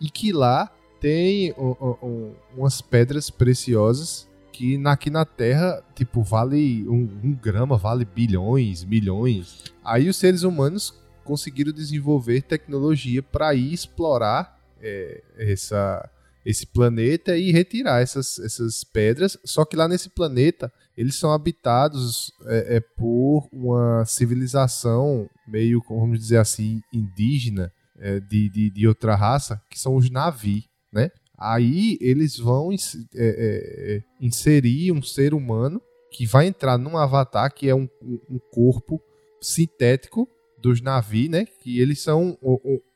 e que lá tem um- um- umas pedras preciosas que aqui na Terra, tipo, vale um, um grama, vale bilhões, milhões. Aí os seres humanos conseguiram desenvolver tecnologia para ir explorar é, essa, esse planeta e retirar essas, essas pedras. Só que lá nesse planeta eles são habitados é, é, por uma civilização meio, vamos dizer assim, indígena é, de, de, de, outra raça, que são os Navi, né? Aí eles vão é, é, inserir um ser humano que vai entrar num avatar que é um, um corpo sintético dos Navi, né? Que eles são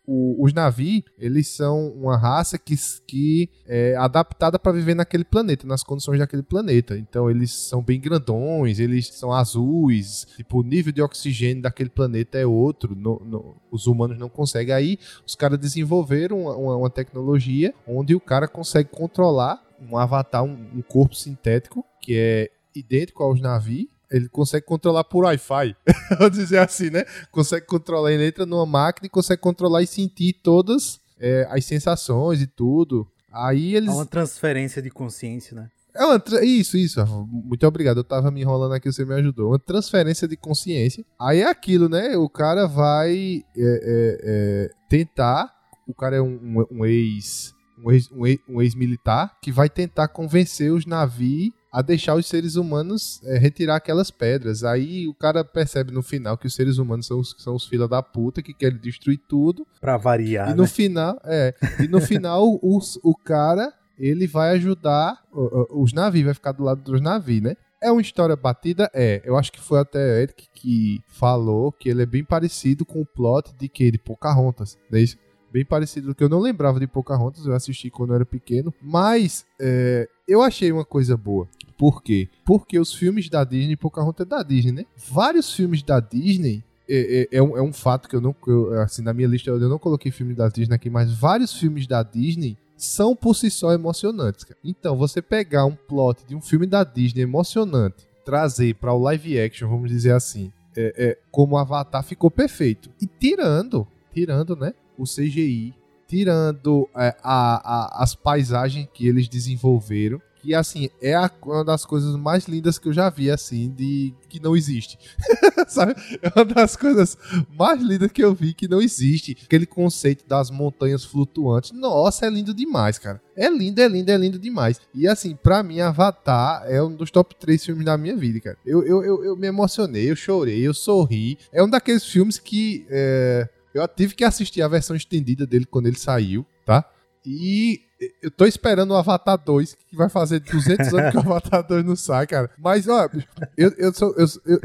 o, os Navi, eles são uma raça que, que é adaptada para viver naquele planeta, nas condições daquele planeta. Então eles são bem grandões, eles são azuis, tipo, o nível de oxigênio daquele planeta é outro, no, no, os humanos não conseguem. Aí os caras desenvolveram uma, uma, uma, tecnologia onde o cara consegue controlar um avatar, um, um corpo sintético, que é idêntico aos Navi, ele consegue controlar por Wi-Fi. Vamos dizer assim, né? Consegue controlar, ele entra numa máquina e consegue controlar e sentir todas é, as sensações e tudo. Aí eles. É uma transferência de consciência, né? É uma tra... Isso, isso. Muito obrigado. Eu tava me enrolando aqui, você me ajudou. Uma transferência de consciência. Aí é aquilo, né? O cara vai é, é, é tentar. O cara é um, um, um ex. Um ex-militar um ex que vai tentar convencer os navios a deixar os seres humanos é, retirar aquelas pedras. Aí o cara percebe no final que os seres humanos são os, são os fila da puta que querem destruir tudo. Pra variar. E no né? final, é. E no final, os, o cara ele vai ajudar os navios, vai ficar do lado dos navios, né? É uma história batida? É. Eu acho que foi até Eric que falou que ele é bem parecido com o plot de que? De Pocahontas, não é isso? Bem parecido, que eu não lembrava de Pocahontas, eu assisti quando eu era pequeno. Mas é, eu achei uma coisa boa. Por quê? Porque os filmes da Disney, Pocahontas é da Disney, né? Vários filmes da Disney é, é, é, um, é, um, fato que eu não. Eu, assim, na minha lista eu não coloquei filmes da Disney aqui, mas vários filmes da Disney são por si só emocionantes. Cara. Então, você pegar um plot de um filme da Disney emocionante, trazer para o live action, vamos dizer assim, é, é, como Avatar ficou perfeito. E tirando, tirando, né, o CGI, tirando é, a, a, as paisagens que eles desenvolveram, que assim é a, uma das coisas mais lindas que eu já vi assim de que não existe. Sabe? É uma das coisas mais lindas que eu vi que não existe. Aquele conceito das montanhas flutuantes. Nossa é lindo demais cara. É lindo é lindo é lindo demais. E assim para mim Avatar é um dos top 3 filmes da minha vida cara. Eu, eu, eu, eu me emocionei eu chorei eu sorri. É um daqueles filmes que é, eu tive que assistir a versão estendida dele quando ele saiu tá e eu tô esperando o Avatar 2, que vai fazer 200 anos que o Avatar 2 não sai, cara. Mas, ó, eu, eu, sou, eu, eu,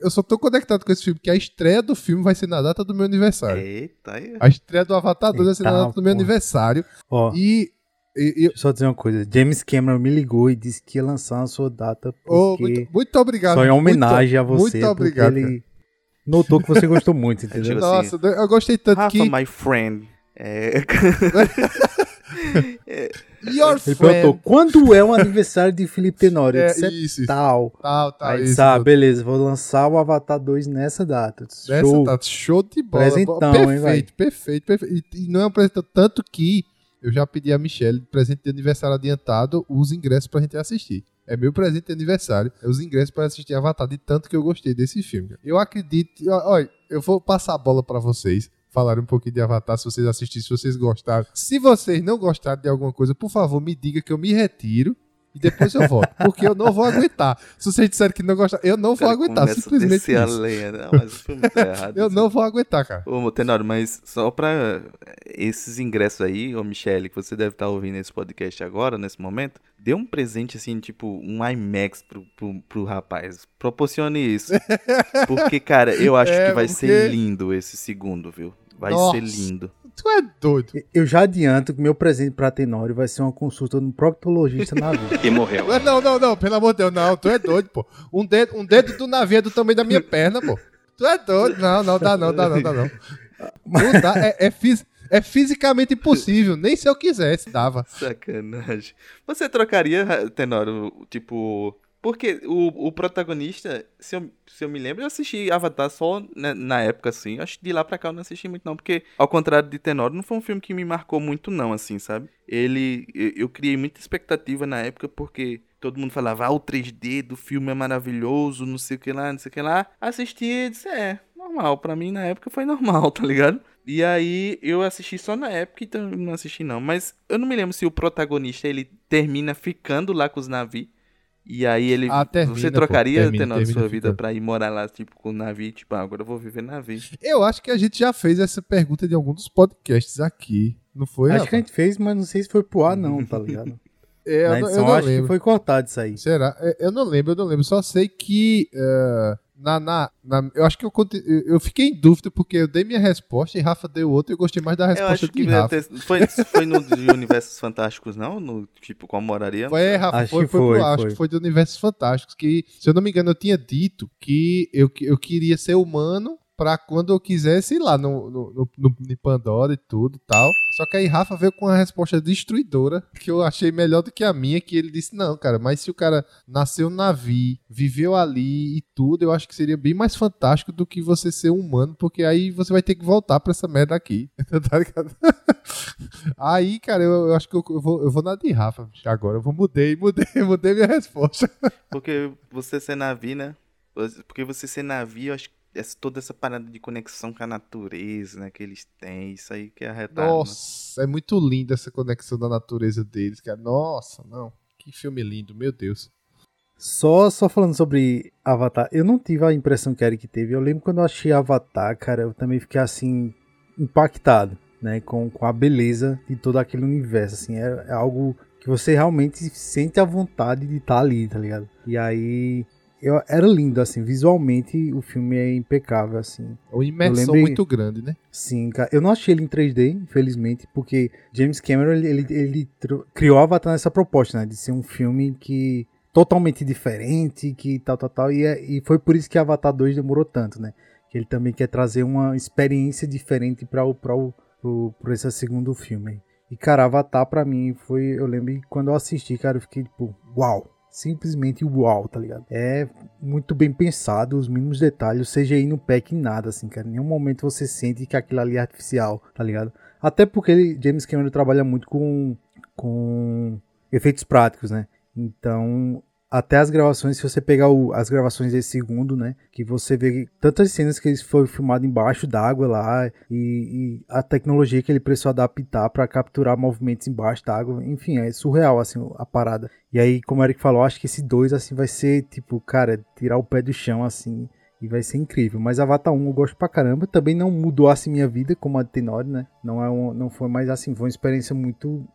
eu só tô conectado com esse filme, que a estreia do filme vai ser na data do meu aniversário. Eita, aí. A estreia do Avatar 2 vai ser na data do meu aniversário. Ó, e, e, e só dizer uma coisa, James Cameron me ligou e disse que ia lançar a sua data porque oh, muito, muito, obrigado. Só em homenagem muito, a você. Muito obrigado. Ele notou que você gostou muito, entendeu? Tipo Nossa, assim, eu gostei tanto Rafa, que... my friend. É... Your Ele friend. perguntou, quando é o aniversário de Felipe Tenório? Eu É, disse, "É isso, tal. Tal, tal, Aí disse, ah, beleza, vou lançar o Avatar 2 nessa data. Disse, Nessa Show. tá show de bola. Presentão, perfeito, hein, vai? perfeito, perfeito. E, e não é um presente tanto que eu já pedi a Michelle, de presente de aniversário adiantado, os ingressos pra gente assistir. É meu presente de aniversário, é os ingressos para assistir Avatar, de tanto que eu gostei desse filme. Eu acredito, olha, eu vou passar a bola pra vocês. Falar um pouquinho de Avatar, se vocês assistirem, se vocês gostaram. Se vocês não gostaram de alguma coisa, por favor, me diga que eu me retiro e depois eu volto. Porque eu não vou aguentar. Se vocês disserem que não gostaram, eu não vou Cara, aguentar. Simplesmente a isso. lenha. Não, mas o filme tá errado. Eu não vou aguentar, cara. Ô, Tenório, mas só pra esses ingressos aí, ô Michele, que você deve estar ouvindo esse podcast agora, nesse momento, dê um presente assim, tipo, um IMAX pro, pro, pro rapaz. Proporcione isso. Porque, cara, eu acho É, que vai porque- ser lindo esse segundo, viu? Vai Nossa. ser lindo. Tu é doido. Eu já adianto que meu presente pra Tenório vai ser uma consulta no proctologista na vida. E morreu. Não, não, não, pelo amor de Deus, não, tu é doido, pô. Um dedo, um dedo do navio é do tamanho da minha perna, pô. Tu é doido. Não, não, dá não, dá não, dá não. Não dá, é, é, fis- é fisicamente impossível, nem se eu quisesse, dava. Sacanagem. Você trocaria, Tenório, tipo. Porque o, o protagonista, se eu, se eu me lembro, eu assisti Avatar só na, na época, assim. Acho que de lá pra cá eu não assisti muito, não. Porque, ao contrário de Tenório, não foi um filme que me marcou muito, não, assim, sabe? Ele. Eu, eu criei muita expectativa na época, porque todo mundo falava, ah, o 3D do filme é maravilhoso, não sei o que lá, não sei o que lá. Assisti e disse, é, normal. Pra mim, na época, foi normal, tá ligado? E aí, eu assisti só na época, então não assisti não. Mas eu não me lembro se o protagonista, ele termina ficando lá com os navios. E aí ele. Ah, termina, você pô. trocaria, Termina, Tenor, termina sua vida pra ir morar lá, tipo, com o navio? Tipo, ah, agora eu vou viver navio. Eu acho que a gente já fez essa pergunta de algum dos podcasts aqui. Não foi? Acho que a gente fez, mas não sei se foi pro ar, não, tá ligado? É, eu, Na não- edição, eu não acho lembro. que foi cortado isso aí. Será? É, Eu não lembro, eu não lembro. Só sei que. é, na, na, na- eu acho que eu, eu fiquei em dúvida porque eu dei minha resposta e Rafa deu outra e eu gostei mais da Eu resposta acho que de Rafa. ter- foi, foi no de Universos Fantásticos, não? No, tipo, qual moraria? Foi, Rafa, Acho foi, que foi, pro- foi, acho foi. que foi do Universos Fantásticos. Que, se eu não me engano, eu tinha dito que eu, eu queria ser humano pra quando eu quisesse ir lá no, no, no, no- Pandora e tudo e tal. Só que aí Rafa veio com uma resposta destruidora que eu achei melhor do que a minha, que ele disse, não, cara, mas se o cara nasceu no navio, viveu ali e tudo, eu acho que seria bem mais fantástico do que você ser humano, porque aí você vai ter que voltar pra essa merda aqui. tá ligado? Aí, cara, eu, eu acho que eu, eu vou, eu vou na de Rafa agora. Eu vou mudei, mudei, mudei minha resposta. Porque você ser navio, né? Porque você ser navio, eu acho que essa- toda essa parada de conexão com a natureza, né? Que eles têm, isso aí que é arretado. né? Nossa, é muito linda essa conexão da natureza deles, cara. Nossa, não. Que filme lindo, meu Deus. Só, só falando sobre Avatar, eu não tive a impressão que Eric teve. Eu lembro quando eu achei Avatar, cara, eu também fiquei assim, impactado, né? Com, com a beleza de todo aquele universo, assim. É, é algo que você realmente sente a vontade de estar ali, tá ligado? E aí. Eu, era lindo, assim, visualmente o filme é impecável, assim. Uma imersão lembrei- muito grande, né? Sim, cara. Eu não achei ele em 3D, infelizmente, porque James Cameron ele, ele, ele criou Avatar nessa proposta, né? De ser um filme que totalmente diferente, que tal, tal, tal. E, é- e foi por isso que Avatar 2 demorou tanto, né? Que ele também quer trazer uma experiência diferente para o, pra o pro, pro esse segundo filme. E, cara, Avatar pra mim foi. Eu lembro quando eu assisti, cara, eu fiquei tipo, uau! Simplesmente uau, tá ligado? É muito bem pensado, os mínimos detalhes, o CGI não peca em nada, assim, cara. Em nenhum momento você sente que aquilo ali é artificial, tá ligado? Até porque ele, James Cameron trabalha muito com, com efeitos práticos, né? Então, até as gravações, se você pegar o- as gravações desse segundo, né? Que você vê tantas cenas que ele foi filmado embaixo d'água lá e, e a tecnologia que ele precisou adaptar para capturar movimentos embaixo d'água. Enfim, é surreal, assim, a parada. E aí, como o Eric falou, acho que esse 2, assim, vai ser, tipo, cara, tirar o pé do chão, assim, e vai ser incrível. Mas Avatar 1 eu gosto pra caramba. Também não mudou, assim, minha vida, como a de Tenori, né? Não, é um, não foi mais, assim, foi uma experiência muito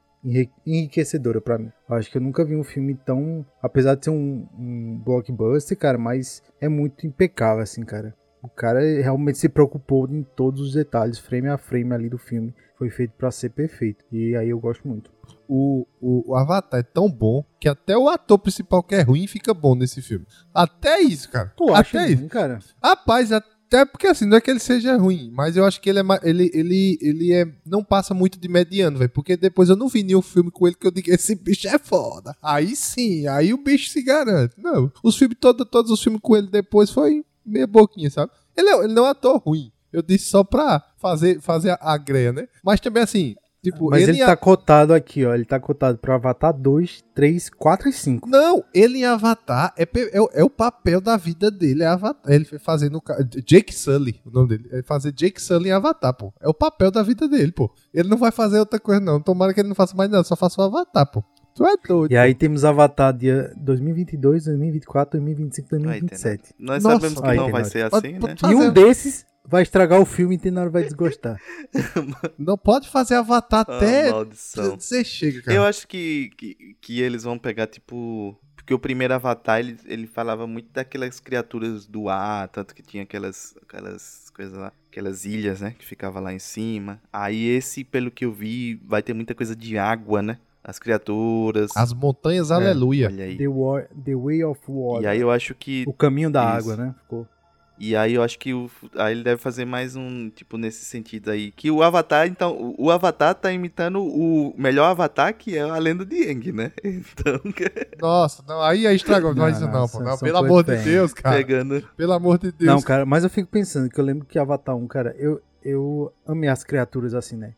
enriquecedora pra mim. Eu acho que eu nunca vi um filme tão... Apesar de ser um, um blockbuster, cara, mas é muito impecável, assim, cara. O cara realmente se preocupou em todos os detalhes, frame a frame ali do filme. Foi feito pra ser perfeito. E aí eu gosto muito. O, o, o Avatar é tão bom que até o ator principal que é ruim fica bom nesse filme. Até isso, cara. Tu acha até isso. ruim, cara? Rapaz, até porque assim, não é que ele seja ruim, mas eu acho que ele é ele ele ele é não passa muito de mediano, velho, porque depois eu não vi nenhum filme com ele que eu diga esse bicho é foda. Aí sim, aí o bicho se garante. Não, os filmes todos os filmes com ele depois foi meia boquinha, sabe? Ele, é- ele não é ator ruim. Eu disse só pra fazer fazer a, a greia, né? Mas também assim, tipo, Mas ele, em a- tá cotado aqui, ó. Ele tá cotado pro Avatar 2, 3, 4 e 5. Não, ele em Avatar é, é, o- é o papel da vida dele, é Avatar. Ele foi fazendo. Jake Sully, o nome dele. Ele fazer Jake Sully em Avatar, pô. É o papel da vida dele, pô. Ele não vai fazer outra coisa, não. Tomara que ele não faça mais nada, só faça o Avatar, pô. Tu é doido. E aí temos Avatar dia 2022, 2024, 2025, Aí, 2027. Tenor. Nós Nossa. sabemos que Aí, não vai ser assim, né? E um desses vai estragar o filme e Tenor vai desgostar. Não pode fazer Avatar até. Ah, maldição. Você chega, cara. Eu acho que, que, que eles vão pegar, tipo. Porque o primeiro Avatar, ele, ele falava muito daquelas criaturas do ar, tanto que tinha aquelas, aquelas coisas lá, aquelas ilhas, né? Que ficava lá em cima. Aí esse, pelo que eu vi, vai ter muita coisa de água, né? As criaturas. As montanhas, aleluia. Olha aí. The, War, The Way of Water. E aí eu acho que. O caminho da Isso. água, né? Ficou. E aí eu acho que o, aí ele deve fazer mais um, tipo, nesse sentido aí. Que o Avatar, então, o, o Avatar tá imitando o melhor Avatar, que é a lenda de Aang, né? Então, Nossa, não, aí, aí estragou. Não, Não, é isso não, pô. Não, pelo amor de. Deus, cara. pegando. Pelo amor de Deus. Não, cara, mas eu fico pensando que eu lembro que Avatar 1, cara, eu, eu amei as criaturas assim, né?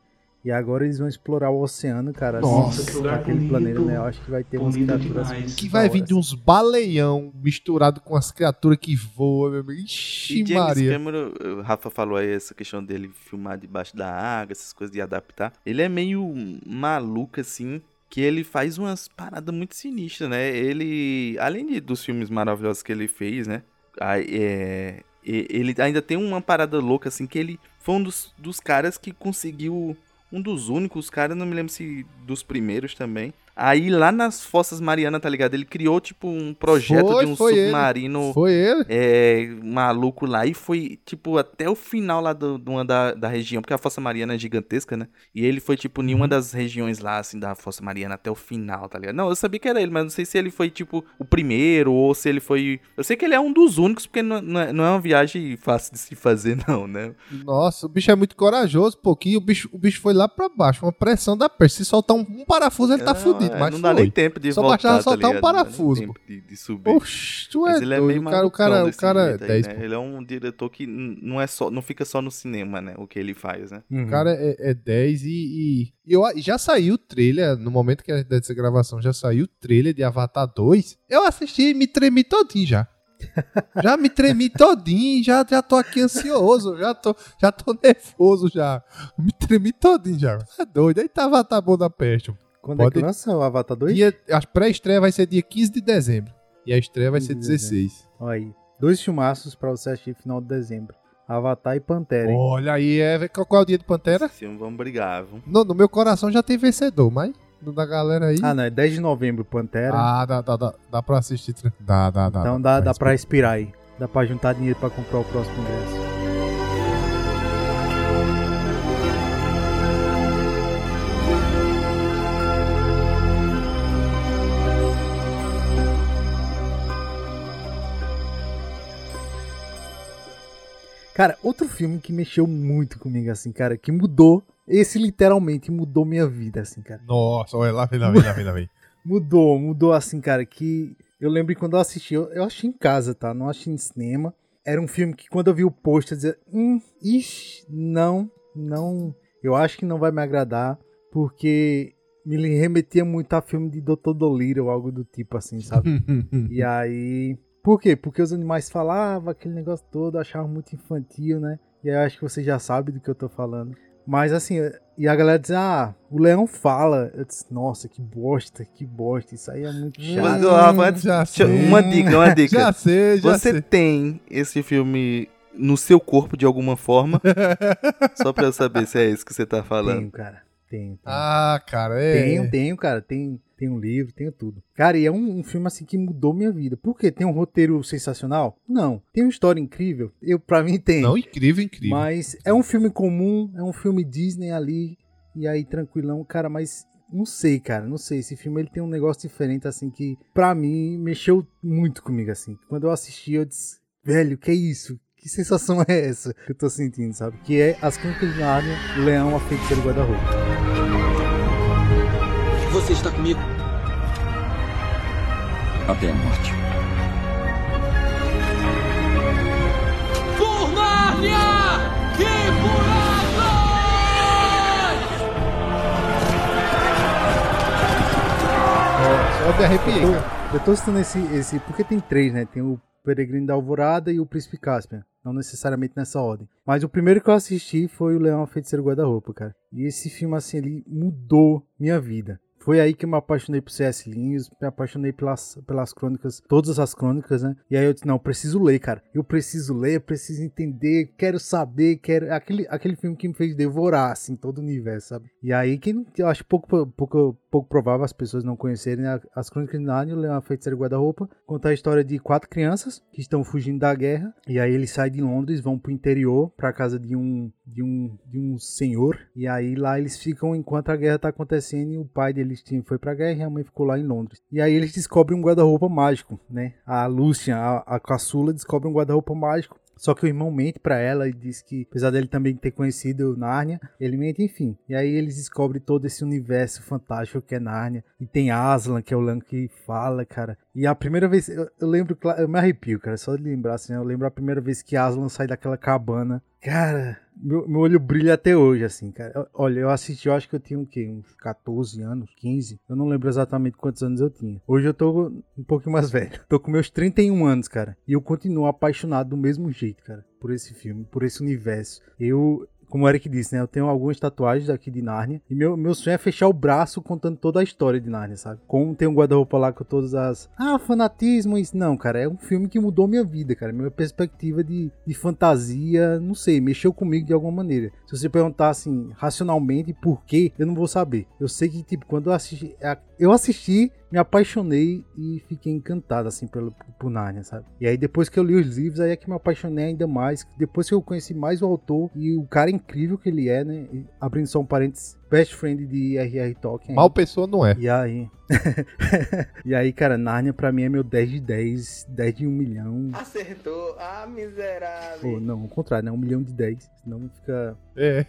E agora eles vão explorar o oceano, cara. Nossa, assim, que lugar aquele bonito. planeta, né? Eu acho que vai ter umas criaturas. demais. Que vai vir de uns baleião misturado com as criaturas que voam, meu amigo. E Ixi, James Maria. Cameron, o Rafa falou aí essa questão dele filmar debaixo da água, essas coisas de adaptar. Ele é meio maluco, assim, que ele faz umas paradas muito sinistras, né? Ele, além de, dos filmes maravilhosos que ele fez, né? a- é, e- ele ainda tem uma parada louca, assim, que ele foi um dos, dos caras que conseguiu. Um dos únicos caras, não me lembro se dos primeiros também. Aí lá nas Fossas Marianas, tá ligado? Ele criou, tipo, um projeto Foi, de um foi ele. submarino Foi ele? é, maluco lá e foi, tipo, até o final lá do, uma da, da região, porque a Fossa Mariana é gigantesca, né? E ele foi, tipo, em Uhum. uma das regiões lá, assim, da Fossa Mariana até o final, tá ligado? Não, eu sabia que era ele, mas não sei se ele foi, tipo, o primeiro ou se ele foi. Eu sei que ele é um dos únicos, porque não, não, é, não é uma viagem fácil de se fazer, não, né? Nossa, o bicho é muito corajoso, pouquinho. O bicho, o bicho foi lá pra baixo, uma pressão da peste. Se soltar um, um parafuso, ele tá Não, fudido. É, mas não dá foi. nem tempo de Só voltar, bastava tá soltar um dá nem parafuso, tempo De, de subir. Oxi, tu é Mas ele é doido. meio o cara, o cara, o cara é jeito aí, 10. né? Ele é um diretor que não, é só, não fica só no cinema, né? O que ele faz, né? Uhum. O cara é, é 10 e, e, eu, já saiu o trailer, no momento que é dessa gravação, já saiu o trailer de Avatar 2. Eu assisti e me tremi todinho já. Já me tremi todinho, já, já tô aqui ansioso, já tô, já tô nervoso já. Me tremi todinho já. É doido. Aí tá Avatar bom da peste. Quando é Pode- que lança o Avatar 2? Dia, a pré-estreia vai ser dia 15 de dezembro. E a estreia vai 15 ser de dezembro. 16. Olha aí. Dois filmaços pra você assistir final de dezembro. Avatar e Pantera. hein? Olha aí, é, qual, qual é o dia de Pantera? Filme vamos brigar, viu? No, no meu coração já tem vencedor, mas no da galera aí. Ah, não. É 10 de novembro, Pantera. Ah, dá, dá, dá, dá pra assistir. Dá, dá, dá. então dá, dá pra respirar aí. Dá pra juntar dinheiro pra comprar o próximo ingresso. Cara, outro filme que mexeu muito comigo, assim, cara, que mudou. Esse literalmente mudou minha vida, assim, cara. Nossa, olha lá, vem, lá vem, lá vem, lá vem. Mudou, mudou assim, cara, que eu lembro quando eu assisti, eu, eu assisti em casa, tá? Não assisti em cinema. Era um filme que quando eu vi o pôster, eu dizia, hum, ixi, não, não, eu acho que não vai me agradar, porque me remetia muito a filme de Dr. Dolittle ou algo do tipo assim, sabe? E aí. Por quê? Porque os animais falavam aquele negócio todo, eu achava muito infantil, né? E aí eu acho que você já sabe do que eu tô falando. Mas assim, e a galera diz, ah, o leão fala. Eu disse, nossa, que bosta, que bosta, isso aí é muito Mas, chato. antes- já sei. uma dica, uma dica. Já sei, já Você sei. tem esse filme no seu corpo de alguma forma? Só pra eu saber se é isso que você tá falando. Tenho, cara. Tenho. tenho. Ah, cara, é. Tenho, tenho, cara. Tem, tem um livro, tenho tudo. Cara, e é um, um filme assim que mudou minha vida. Por quê? Tem um roteiro sensacional? Não. Tem uma história incrível? Eu, pra mim, tem. Não, incrível, incrível. Mas é um filme comum, é um filme Disney ali, e aí tranquilão, cara, mas não sei, cara, não sei. Esse filme ele tem um negócio diferente, assim, que pra mim mexeu muito comigo, assim. Quando eu assisti, eu disse, velho, que isso? Que sensação é essa que eu tô sentindo, sabe? Que é As Crônicas de Nárnia, Leão, a Feiticeira Guarda-Roupa. Você está comigo? Até a morte. Por Nárnia! E por Nossa, eu me arrepiei, Eu cara. tô, eu tô citando esse, esse. Porque tem três, né? Tem o Peregrino da Alvorada e o Príncipe Caspian. Não necessariamente nessa ordem. Mas o primeiro que eu assisti foi o Leão Feiticeiro Guarda-Roupa, cara. E esse filme, assim, ele mudou minha vida. Foi aí que eu me apaixonei por C.S. Lewis, me apaixonei pelas, pelas crônicas, todas as crônicas, né? E aí eu disse, não, eu preciso ler, cara. Eu preciso ler, eu preciso entender, quero saber, quero... Aquele, aquele filme que me fez devorar, assim, todo o universo, sabe? E aí, que eu acho pouco, pouco, pouco provável as pessoas não conhecerem as crônicas de Nárnia, o Leão a Feiticeira e o Guarda-Roupa, conta a história de quatro crianças que estão fugindo da guerra, e aí eles saem de Londres, vão pro interior, pra casa de um, de um, de um senhor, e aí lá eles ficam enquanto a guerra tá acontecendo, e o pai deles foi pra guerra e a mãe ficou lá em Londres. E aí eles descobrem um guarda-roupa mágico, né? A Lucian, a, a caçula, descobre um guarda-roupa mágico, só que o irmão mente pra ela e diz que, apesar dele também ter conhecido Nárnia, ele mente, enfim. E aí eles descobrem todo esse universo fantástico que é Nárnia. E tem Aslan, que é o Lan que fala, cara. E a primeira vez, eu, eu lembro, eu me arrepio, cara, só de lembrar assim, eu lembro a primeira vez que Aslan sai daquela cabana. Cara, meu, meu olho brilha até hoje, assim, cara. Olha, eu assisti, eu acho que eu tinha o quê? Uns 14 anos, 15. Eu não lembro exatamente quantos anos eu tinha. Hoje eu tô um pouquinho mais velho. Tô com meus 31 anos, cara. E eu continuo apaixonado do mesmo jeito, cara. Por esse filme, por esse universo. Eu, como o Eric disse, né? Eu tenho algumas tatuagens aqui de Nárnia. E meu, meu sonho é fechar o braço contando toda a história de Nárnia, sabe? Como tem um guarda-roupa lá com todas as. Ah, fanatismo, isso. Não, cara, é um filme que mudou minha vida, cara. Minha perspectiva de, de fantasia, não sei, mexeu comigo de alguma maneira. Se você perguntar assim, racionalmente, por quê, eu não vou saber. Eu sei que, tipo, quando eu assisti. Eu assisti, me apaixonei e fiquei encantado, assim, pelo, por Nárnia, sabe? E aí, depois que eu li os livros, aí é que me apaixonei ainda mais. Depois que eu conheci mais o autor e o cara incrível que ele é, né? E, abrindo só um parênteses, best friend de R.R. Tolkien. Mal pessoa não é. E aí. e aí, cara, Nárnia pra mim é meu 10 de 10, 10 de 1 milhão. Acertou, ah, miserável. Pô, não, ao contrário, né? 1 milhão de 10. Senão fica. É.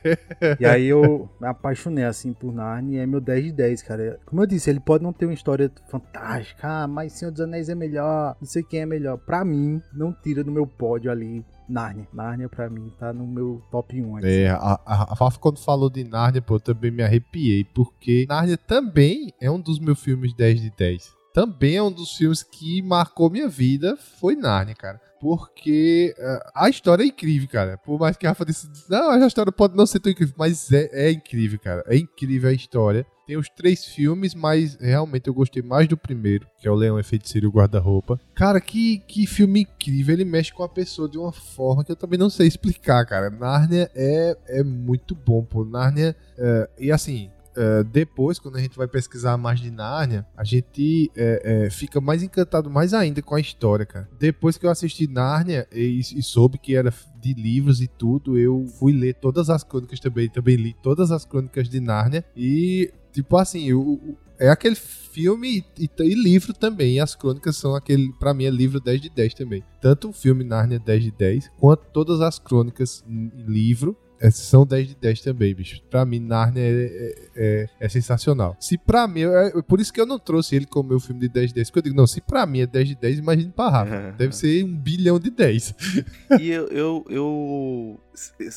E aí eu me apaixonei assim por Narnia e é meu 10 de 10, cara. Como eu disse, ele pode não ter uma história fantástica, ah, mas Senhor dos Anéis é melhor, não sei quem é melhor. Pra mim, não tira do meu pódio ali Narnia. Narnia pra mim tá no meu top 1. Assim. É, a, a, a Fafa quando falou de Narnia, pô, eu também me arrepiei, porque Narnia também é um dos meus filmes 10 de 10. Também é um dos filmes que marcou minha vida, foi Narnia, cara. Porque uh, a história é incrível, cara. Por mais que a Rafa disse, não, a história pode não ser tão incrível, mas é, é incrível, cara. É incrível a história. Tem os três filmes, mas realmente eu gostei mais do primeiro, que é o Leão, é Feiticeiro e o Guarda-Roupa. Cara, que, que filme incrível. Ele mexe com a pessoa de uma forma que eu também não sei explicar, cara. Narnia é, é muito bom, pô. Narnia. Uh, e assim, Uh, depois, quando a gente vai pesquisar mais de Nárnia, a gente é, é, fica mais encantado mais ainda com a história, cara. Depois que eu assisti Nárnia e, e, soube que era de livros e tudo, eu fui ler todas as crônicas também, também li todas as crônicas de Nárnia e, tipo assim, eu, é aquele filme e, e, livro também. E as crônicas são aquele, para mim, é livro 10 de 10 também. Tanto o filme Nárnia 10 de 10, quanto todas as crônicas em livro é, são 10 de 10 também, bicho. Pra mim, Narnia é, é, é, é sensacional. Se pra mim, é, por isso que eu não trouxe ele como meu filme de 10 de 10, porque eu digo, não, se pra mim é 10 de 10, imagine pra Rafa. Deve ser um bilhão de 10. e eu, eu, eu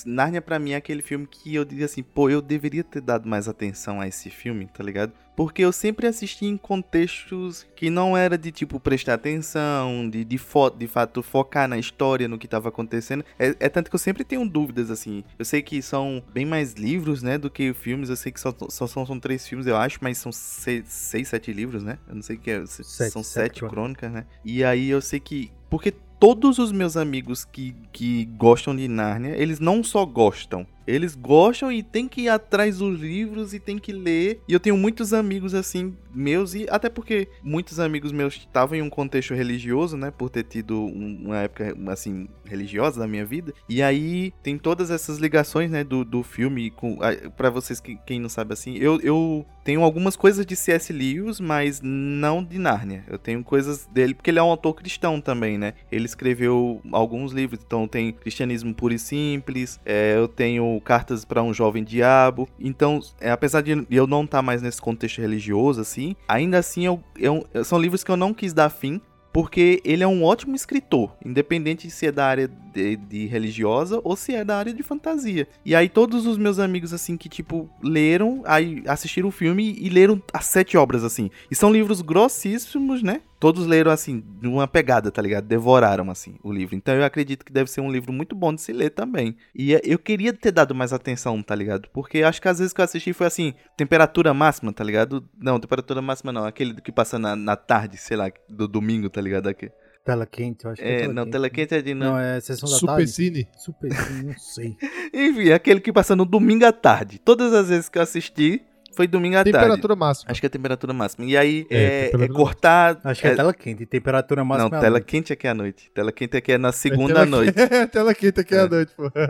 Narnia pra mim é aquele filme que eu digo assim, pô, eu deveria ter dado mais atenção a esse filme, tá ligado? Porque eu sempre assisti em contextos que não era de tipo prestar atenção, de, de, fo de fato focar na história, no que tava acontecendo. É, é, tanto que eu sempre tenho dúvidas, assim. Eu sei que são bem mais livros, né, do que filmes. Eu sei que só, só são, são três filmes, eu acho, mas são seis, seis sete livros, né? Eu não sei o que é. Sete, são sete, sete crônicas, né? E aí eu sei que. Porque todos os meus amigos que, que gostam de Nárnia, eles não só gostam, eles gostam e tem que ir atrás dos livros e tem que ler. E eu tenho muitos amigos assim, meus, e até porque muitos amigos meus estavam em um contexto religioso, né? Por ter tido um, uma época, assim, religiosa da minha vida. E aí tem todas essas ligações, né? Do, do filme. com para vocês que quem não sabe assim, eu, eu tenho algumas coisas de C.S. Lewis, mas não de Nárnia. Eu tenho coisas dele, porque ele é um autor cristão também, né? Ele escreveu alguns livros, então tem Cristianismo Puro e Simples, é, eu tenho Cartas para um Jovem Diabo. Então, é, apesar de eu não estar tá mais nesse contexto religioso, assim, ainda assim eu, eu, são livros que eu não quis dar fim, porque ele é um ótimo escritor, independente se é da área de, de, religiosa ou se é da área de fantasia. E aí todos os meus amigos assim que tipo leram, aí assistiram o filme e leram as sete obras assim. E são livros grossíssimos, né? Todos leram assim, numa pegada, tá ligado? Devoraram assim o livro. Então eu acredito que deve ser um livro muito bom de se ler também. E é, eu queria ter dado mais atenção, tá ligado? Porque acho que às vezes que eu assisti foi assim, temperatura máxima, tá ligado? Não, temperatura máxima não, aquele que passa na, na tarde, sei lá, do domingo, tá ligado? Aqui. Tela quente, eu acho que é. é tela não, quente. tela quente é de não. Não, é sessão da Super tarde. Cine. Super Cine, não sei. Enfim, aquele que passa no domingo à tarde. Todas as vezes que eu assisti, foi domingo à temperatura tarde. Temperatura máxima. Acho que é a temperatura máxima. E aí é, é, é cortar. Acho que é, é tela quente. Temperatura máxima. Não, tela quente aqui é à noite. Tela quente aqui é na segunda é noite. tela quente aqui é à noite, pô.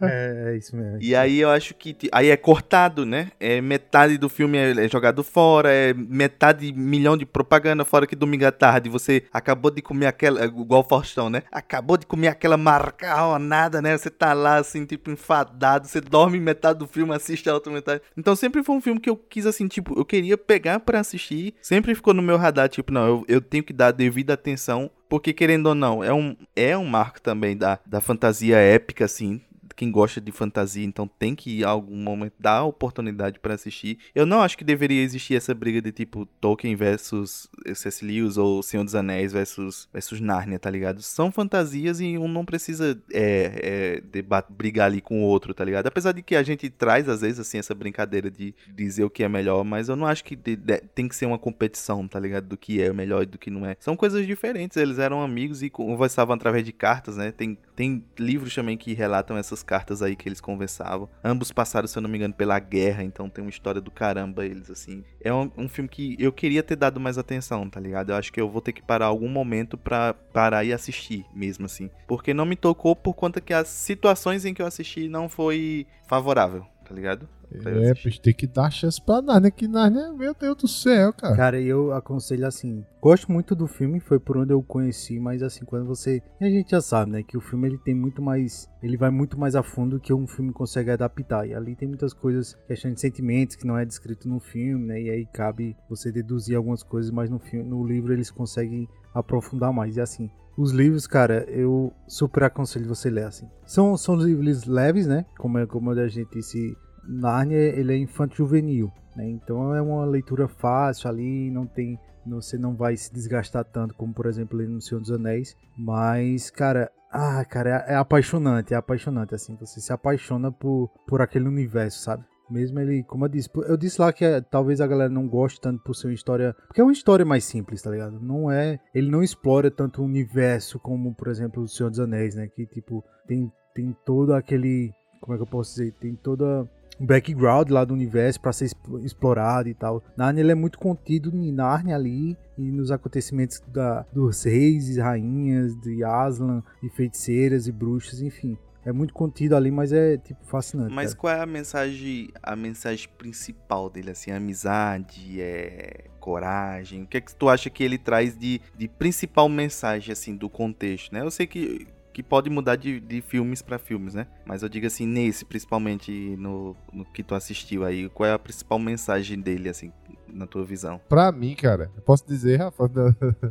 É, é isso mesmo. E aí eu acho que. Aí é cortado, né? É metade do filme é jogado fora, é metade milhão de propaganda fora que domingo à tarde você acabou de comer aquela. Igual o Faustão, né? Acabou de comer aquela marcaonada, né? Você tá lá assim, tipo, enfadado. Você dorme metade do filme, assiste a outra metade. Então sempre foi um filme que eu quis, assim, tipo, eu queria pegar para assistir. Sempre ficou no meu radar, tipo, não, eu, eu tenho que dar devida atenção. Porque, querendo ou não, é um, é um marco também da, da fantasia épica, assim, quem gosta de fantasia, então tem que em algum momento dar oportunidade pra assistir. Eu não acho que deveria existir essa briga de tipo Tolkien versus C.S. Lewis ou Senhor dos Anéis versus, versus Narnia, tá ligado? São fantasias e um não precisa é, é, brigar ali com o outro, tá ligado? Apesar de que a gente traz às vezes assim essa brincadeira de dizer o que é melhor, mas eu não acho que de- de- tem que ser uma competição, tá ligado? Do que é melhor e do que não é. São coisas diferentes, eles eram amigos e conversavam através de cartas, né? Tem, tem livros também que relatam essas cartas aí que eles conversavam. Ambos passaram, se eu não me engano, pela guerra, então tem uma história do caramba eles, assim. É um, um filme que eu queria ter dado mais atenção, tá ligado? Eu acho que eu vou ter que parar algum momento pra parar e assistir mesmo, assim. Porque não me tocou por conta que as situações em que eu assisti não foi favorável, tá ligado? Pra É, bicho, tem que dar chance pra Narnia, que Narnia, meu Deus do céu, cara. Cara, eu aconselho assim, gosto muito do filme, foi por onde eu conheci, mas assim, quando você, e a gente já sabe, né, que o filme ele tem muito mais, ele vai muito mais a fundo que um filme consegue adaptar. E ali tem muitas coisas, questão de sentimentos que não é descrito no filme, né? E aí cabe você deduzir algumas coisas, mas no filme, no livro eles conseguem aprofundar mais. E assim, os livros, cara, eu super aconselho você ler assim. São são livros leves, né? Como é como a gente disse, Narnia ele é infanto juvenil, né? Então é uma leitura fácil ali, não tem você não vai se desgastar tanto como por exemplo ler no Senhor dos Anéis, mas cara, ah, cara, é, é apaixonante, é apaixonante assim, você se apaixona por por aquele universo, sabe? Mesmo ele, como eu disse, eu disse lá que é, talvez a galera não goste tanto por ser uma história, porque é uma história mais simples, tá ligado? Não é, ele não explora tanto o universo como, por exemplo, o Senhor dos Anéis, né, que tipo tem tem todo aquele, como é que eu posso dizer, tem toda um background lá do universo para ser exp- explorado e tal. Narnia ele é muito contido em Narnia ali e nos acontecimentos da, dos reis e rainhas, de Aslan, de feiticeiras e bruxas, enfim. É muito contido ali, mas é tipo fascinante. Mas cara. qual é a mensagem, a mensagem principal dele, assim, amizade, é coragem? O que é que tu acha que ele traz de, de principal mensagem, assim, do contexto, né? Eu sei que, que pode mudar de, de filmes pra filmes, né? Mas eu digo assim, nesse, principalmente no, no que tu assistiu aí, qual é a principal mensagem dele, assim, na tua visão? Pra mim, cara, eu posso dizer, Rafa,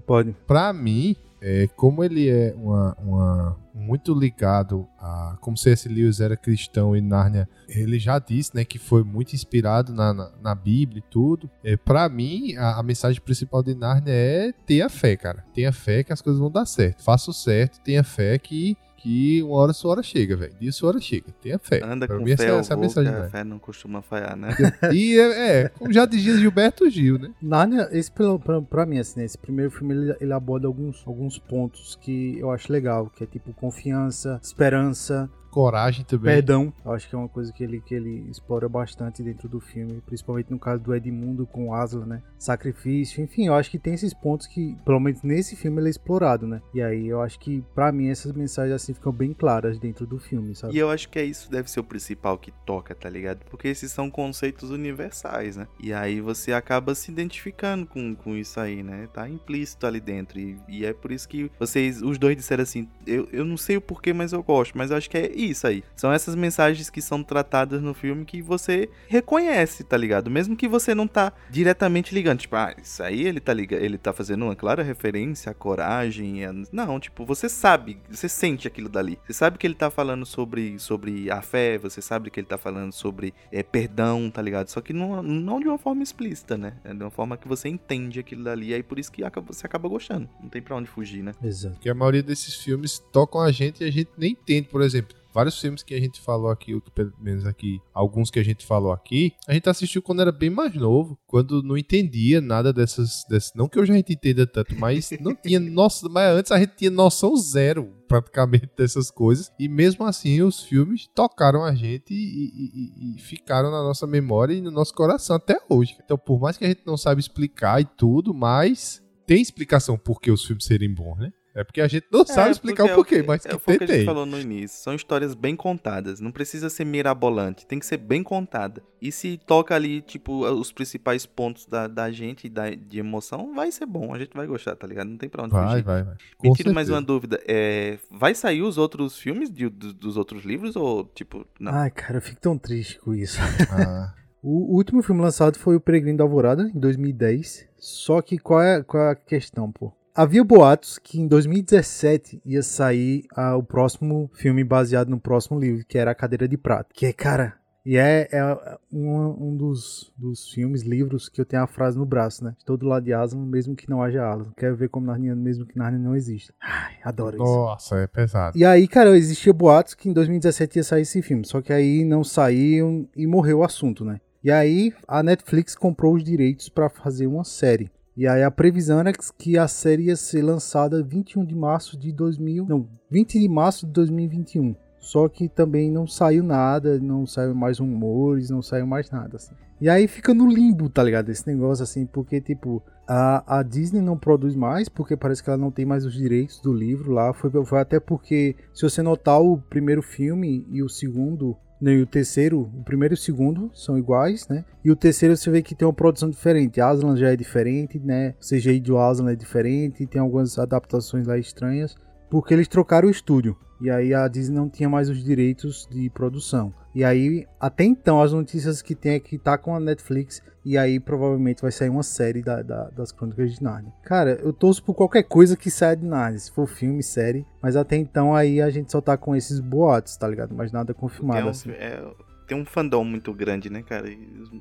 Pode. pra mim, é, como ele é uma, uma- muito ligado a como C.S. Lewis era cristão e Nárnia, ele já disse, né, que foi muito inspirado na, na, na Bíblia e tudo. É, para mim, a, a mensagem principal de Nárnia é tenha fé, cara. Tenha fé que as coisas vão dar certo. Faça o certo, tenha fé que que uma hora sua hora chega, velho. Dia sua hora chega. Tenha fé. Anda pra com mim, fé essa, ao essa é mensagem a fé não costuma falhar, né? E é, é, como já dizia Gilberto Gil, né? Narnia, esse pelo- pra, pra mim, assim, né, esse primeiro filme ele, ele aborda alguns, alguns pontos que eu acho legal, que é tipo confiança, esperança, Coragem também. perdão. Eu acho que é uma coisa que ele, que ele explora bastante dentro do filme, principalmente no caso do Edmundo com Aslan, né? Sacrifício, enfim, eu acho que tem esses pontos que, pelo menos nesse filme, ele é explorado, né? E aí eu acho que, pra mim, essas mensagens assim ficam bem claras dentro do filme, sabe? E eu acho que é isso deve ser o principal que toca, tá ligado? Porque esses são conceitos universais, né? E aí você acaba se identificando com, com isso aí, né? Tá implícito ali dentro. E, e é por isso que vocês, os dois disseram assim, eu, eu não sei o porquê, mas eu gosto. Mas eu acho que é isso aí. São essas mensagens que são tratadas no filme que você reconhece, tá ligado? Mesmo que você não tá diretamente ligando. Tipo, ah, isso aí ele tá ligando, ele tá fazendo uma clara referência à coragem. a- Não, tipo, você sabe, você sente aquilo dali. Você sabe que ele tá falando sobre, sobre a fé, você sabe que ele tá falando sobre é, perdão, tá ligado? Só que não, não de uma forma explícita, né? É de uma forma que você entende aquilo dali. Aí por isso que você acaba gostando. Não tem pra onde fugir, né? Exato. Porque a maioria desses filmes tocam a gente e a gente nem entende. Por exemplo, vários filmes que a gente falou aqui, ou pelo menos aqui, alguns que a gente falou aqui, a gente assistiu quando era bem mais novo, quando não entendia nada dessas. dessas não que hoje a gente entenda tanto, mas não tinha. Nossa, mas antes a gente tinha noção zero. Praticamente dessas coisas, e mesmo assim os filmes tocaram a gente e, e- e- e ficaram na nossa memória e no nosso coração até hoje. Então, por mais que a gente não saiba explicar e tudo, mas tem explicação por que os filmes serem bons, né? É porque a gente não sabe explicar o porque porquê, é mas é que o que a tem, gente falou no início. São histórias bem contadas. Não precisa ser mirabolante. Tem que ser bem contada. E se toca ali, tipo, os principais pontos da, da gente, da, de emoção, vai ser bom. A gente vai gostar, tá ligado? Não tem pra onde Vai, fugir. vai, vai. Com Me tira mais uma dúvida. É, vai sair os outros filmes de- do- dos outros livros ou, tipo, não? Ai, cara, eu fico tão triste com isso. Ah, O, o último filme lançado foi O Peregrino da Alvorada, em 2010. Só que qual é, qual é a questão, pô? Havia boatos que em 2017 ia sair ah, o próximo filme baseado no próximo livro, que era A Cadeira de Prata. Que é, cara, e é, é um, um dos, dos filmes, livros, que eu tenho a frase no braço, né? Todo lado de Aslan, mesmo que não haja Aslan. Quero ver como Narnia, mesmo que Narnia não exista. Ai, adoro isso. Nossa, é pesado. E aí, cara, existia boatos que em 2017 ia sair esse filme. Só que aí não saiu e morreu o assunto, né? E aí a Netflix comprou os direitos para fazer uma série. E aí a previsão era que a série ia ser lançada 21 de março de 2000, não, 20 de março de 2021. Só que também não saiu nada, não saiu mais rumores, não saiu mais nada, assim. E aí fica no limbo, tá ligado? Esse negócio, assim, porque, tipo, a, a Disney não produz mais, porque parece que ela não tem mais os direitos do livro lá. Foi, foi até porque, se você notar o primeiro filme e o segundo, e o terceiro, o primeiro e o segundo são iguais, né? E o terceiro você vê que tem uma produção diferente. Aslan já é diferente, né? O CGI do Aslan é diferente, tem algumas adaptações lá estranhas, porque eles trocaram o estúdio. E aí a Disney não tinha mais os direitos de produção. E aí, até então, as notícias que tem é que tá com a Netflix. E aí provavelmente vai sair uma série da, da, das Crônicas de Narnia. Cara, eu torço por qualquer coisa que saia de Narnia. Se for filme, série. Mas até então aí a gente só tá com esses boatos, tá ligado? Mas nada confirmado Tem um, assim. é, tem um fandom muito grande, né, cara? E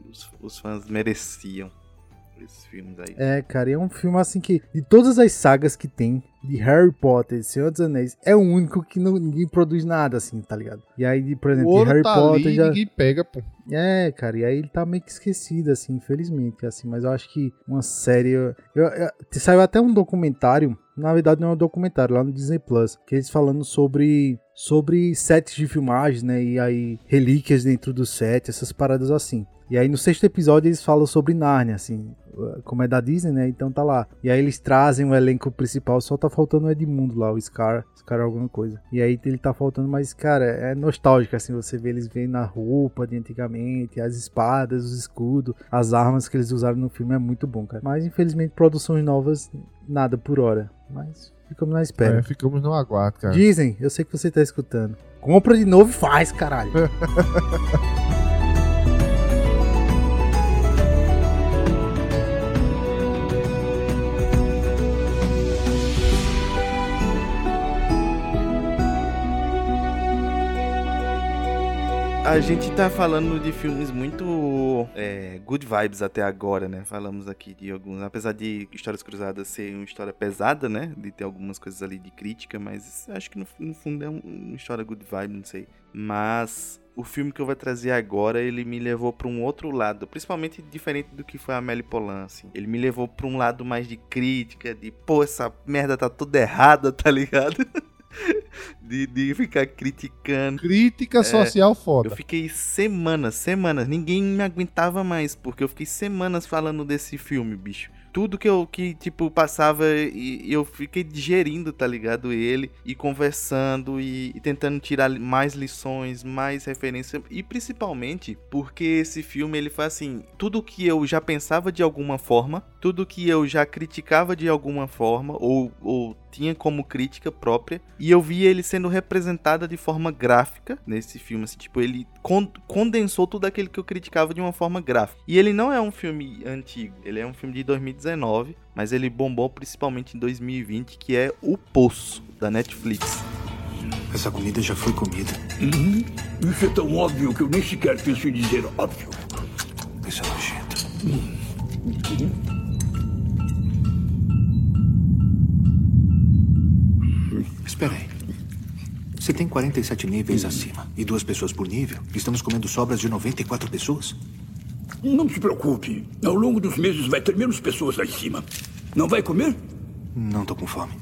os, os fãs mereciam esses filmes aí. É, cara, e é um filme assim que, de todas as sagas que tem, de Harry Potter, Senhor dos Anéis, é o único que não, ninguém produz nada assim, tá ligado? E aí, de- por O exemplo, de ouro Harry tá Potter ali e já. ninguém pega, pô. É, cara, e aí ele tá meio que esquecido, assim, infelizmente, assim, mas eu acho que uma série. Eu, eu- eu- saiu até um documentário, na verdade não é um documentário, lá no Disney Plus, que eles falando sobre. Sobre sets de filmagem, né? E aí, relíquias dentro do set, essas paradas assim. E aí, no sexto episódio, eles falam sobre Narnia, assim, como é da Disney, né? Então tá lá. E aí, eles trazem o elenco principal, só tá faltando o Edmundo lá, o Scar, Scar alguma coisa. E aí, ele tá faltando, mas, cara, é nostálgico, assim, você vê eles vendo a roupa de antigamente, as espadas, os escudos, as armas que eles usaram no filme, é muito bom, cara. Mas, infelizmente, produções novas, nada por hora. Mas, ficamos na espera. É, ficamos no aguardo, cara. Dizem, eu sei que você tá escutando. Compra de novo e faz, caralho. A gente tá falando de filmes muito é, good vibes até agora, né? Falamos aqui de alguns. Apesar de Histórias Cruzadas ser uma história pesada, né? De ter algumas coisas ali de crítica, mas acho que no, no fundo é um- uma história good vibe, não sei. Mas o filme que eu vou trazer agora, ele me levou pra um outro lado, principalmente diferente do que foi a Amélie Polan, assim. Ele me levou pra um lado mais de crítica, de pô, essa merda tá toda errada, tá ligado? de, de ficar criticando. Crítica social foda. Eu fiquei semanas, semanas, ninguém me aguentava mais, porque eu fiquei semanas falando desse filme, bicho. Tudo que eu, que, tipo, passava e, e eu fiquei digerindo, tá ligado? Ele, e conversando, e, e tentando tirar mais lições, mais referência, e principalmente porque esse filme, ele foi assim, tudo que eu já pensava de alguma forma, tudo que eu já criticava de alguma forma, ou, ou tinha como crítica própria, e eu vi ele sendo representada de forma gráfica nesse filme, assim, tipo, ele con- condensou tudo aquilo que eu criticava de uma forma gráfica. E ele não é um filme antigo, ele é um filme de 2019, mas ele bombou principalmente em 2020, que é O Poço, da Netflix. Essa comida já foi comida. Uhum. Isso é tão óbvio que eu nem sequer penso em dizer óbvio. Isso é nojento. Espera aí. Se tem 47 níveis acima e duas pessoas por nível, estamos comendo sobras de 94 pessoas? Não se preocupe. Ao longo dos meses vai ter menos pessoas lá em cima. Não vai comer? Não tô com fome.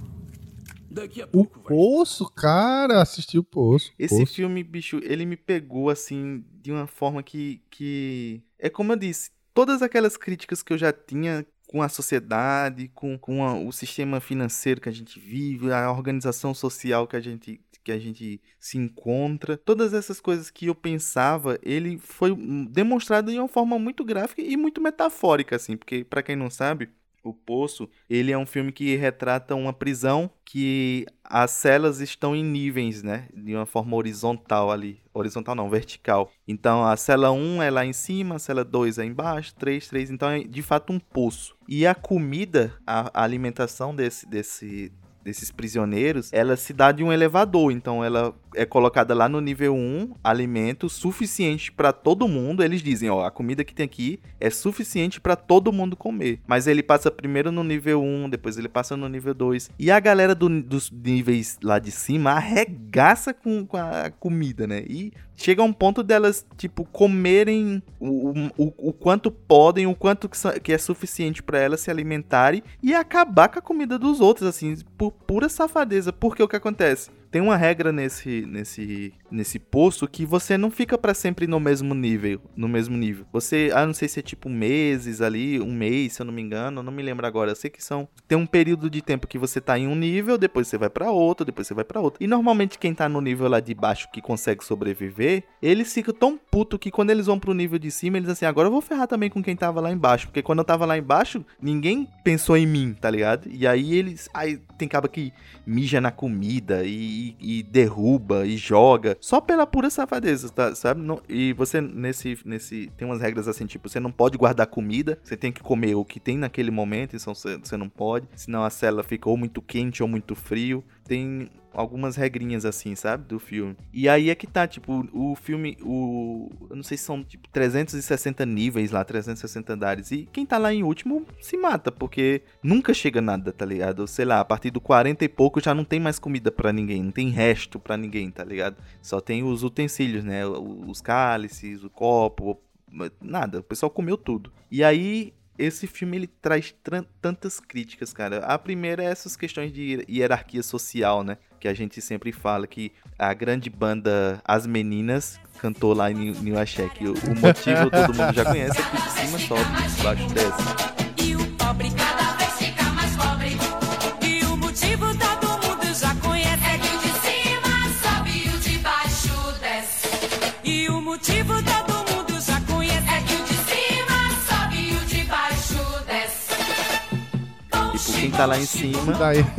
Daqui a O pouco vai. Poço, cara, assisti o Poço. Esse Poço. filme, bicho, ele me pegou assim de uma forma que, que. É como eu disse, todas aquelas críticas que eu já tinha com a sociedade, com, com a- o sistema financeiro que a gente vive, a organização social que a gente que a gente se encontra, todas essas coisas que eu pensava, ele foi demonstrado de uma forma muito gráfica e muito metafórica assim, porque pra quem não sabe, O Poço, ele é um filme que retrata uma prisão que as celas estão em níveis, né? De uma forma horizontal ali. Horizontal não, vertical. Então a cela 1 é lá em cima, a cela 2 é embaixo, 3, 3. Então é de fato um poço. E a comida, a, alimentação desse, desse, desses prisioneiros, ela se dá de um elevador. Então ela é colocada lá no nível 1, alimento suficiente para todo mundo. Eles dizem, ó, a comida que tem aqui é suficiente para todo mundo comer. Mas ele passa primeiro no nível 1, depois ele passa no nível 2. E a galera do, dos níveis lá de cima arregaça com, com a comida, né? E chega um ponto delas, tipo, comerem o, o, o quanto podem, o quanto que é suficiente para elas se alimentarem e acabar com a comida dos outros, assim, por pura safadeza. Porque o que acontece? Tem uma regra nesse nesse nesse poço que você não fica para sempre no mesmo nível, no mesmo nível. Você, ah, não sei se é tipo meses ali, um mês, se eu não me engano, não me lembro agora. Eu sei que são tem um período de tempo que você tá em um nível, depois você vai para outro, depois você vai para outro. E normalmente quem tá no nível lá de baixo que consegue sobreviver, eles ficam tão puto que quando eles vão pro nível de cima, eles assim, agora eu vou ferrar também com quem tava lá embaixo, porque quando eu tava lá embaixo, ninguém pensou em mim, tá ligado? E aí eles, aí tem caba que mija na comida e e, derruba e joga só pela pura safadeza, tá, sabe? Não, e você nesse nesse tem umas regras assim, tipo, você não pode guardar comida, você tem que comer o que tem naquele momento, então você, você não pode, senão a cela fica ou muito quente ou muito frio. Tem algumas regrinhas assim, sabe? Do filme. E aí é que tá, tipo, o filme, o. Eu não sei se são, tipo, 360 níveis lá, 360 andares. E quem tá lá em último se mata, porque nunca chega nada, tá ligado? Sei lá, a partir do 40 e pouco já não tem mais comida para ninguém, não tem resto para ninguém, tá ligado? Só tem os utensílios, né? Os cálices, o copo, nada. O pessoal comeu tudo. E aí esse filme ele traz tantas críticas, cara. A primeira é essas questões de hierarquia social, né? Que a gente sempre fala que a grande banda As Meninas cantou lá em New Axé, o motivo todo mundo já conhece, é que de cima sobe, de baixo desce. Quem tá lá em cima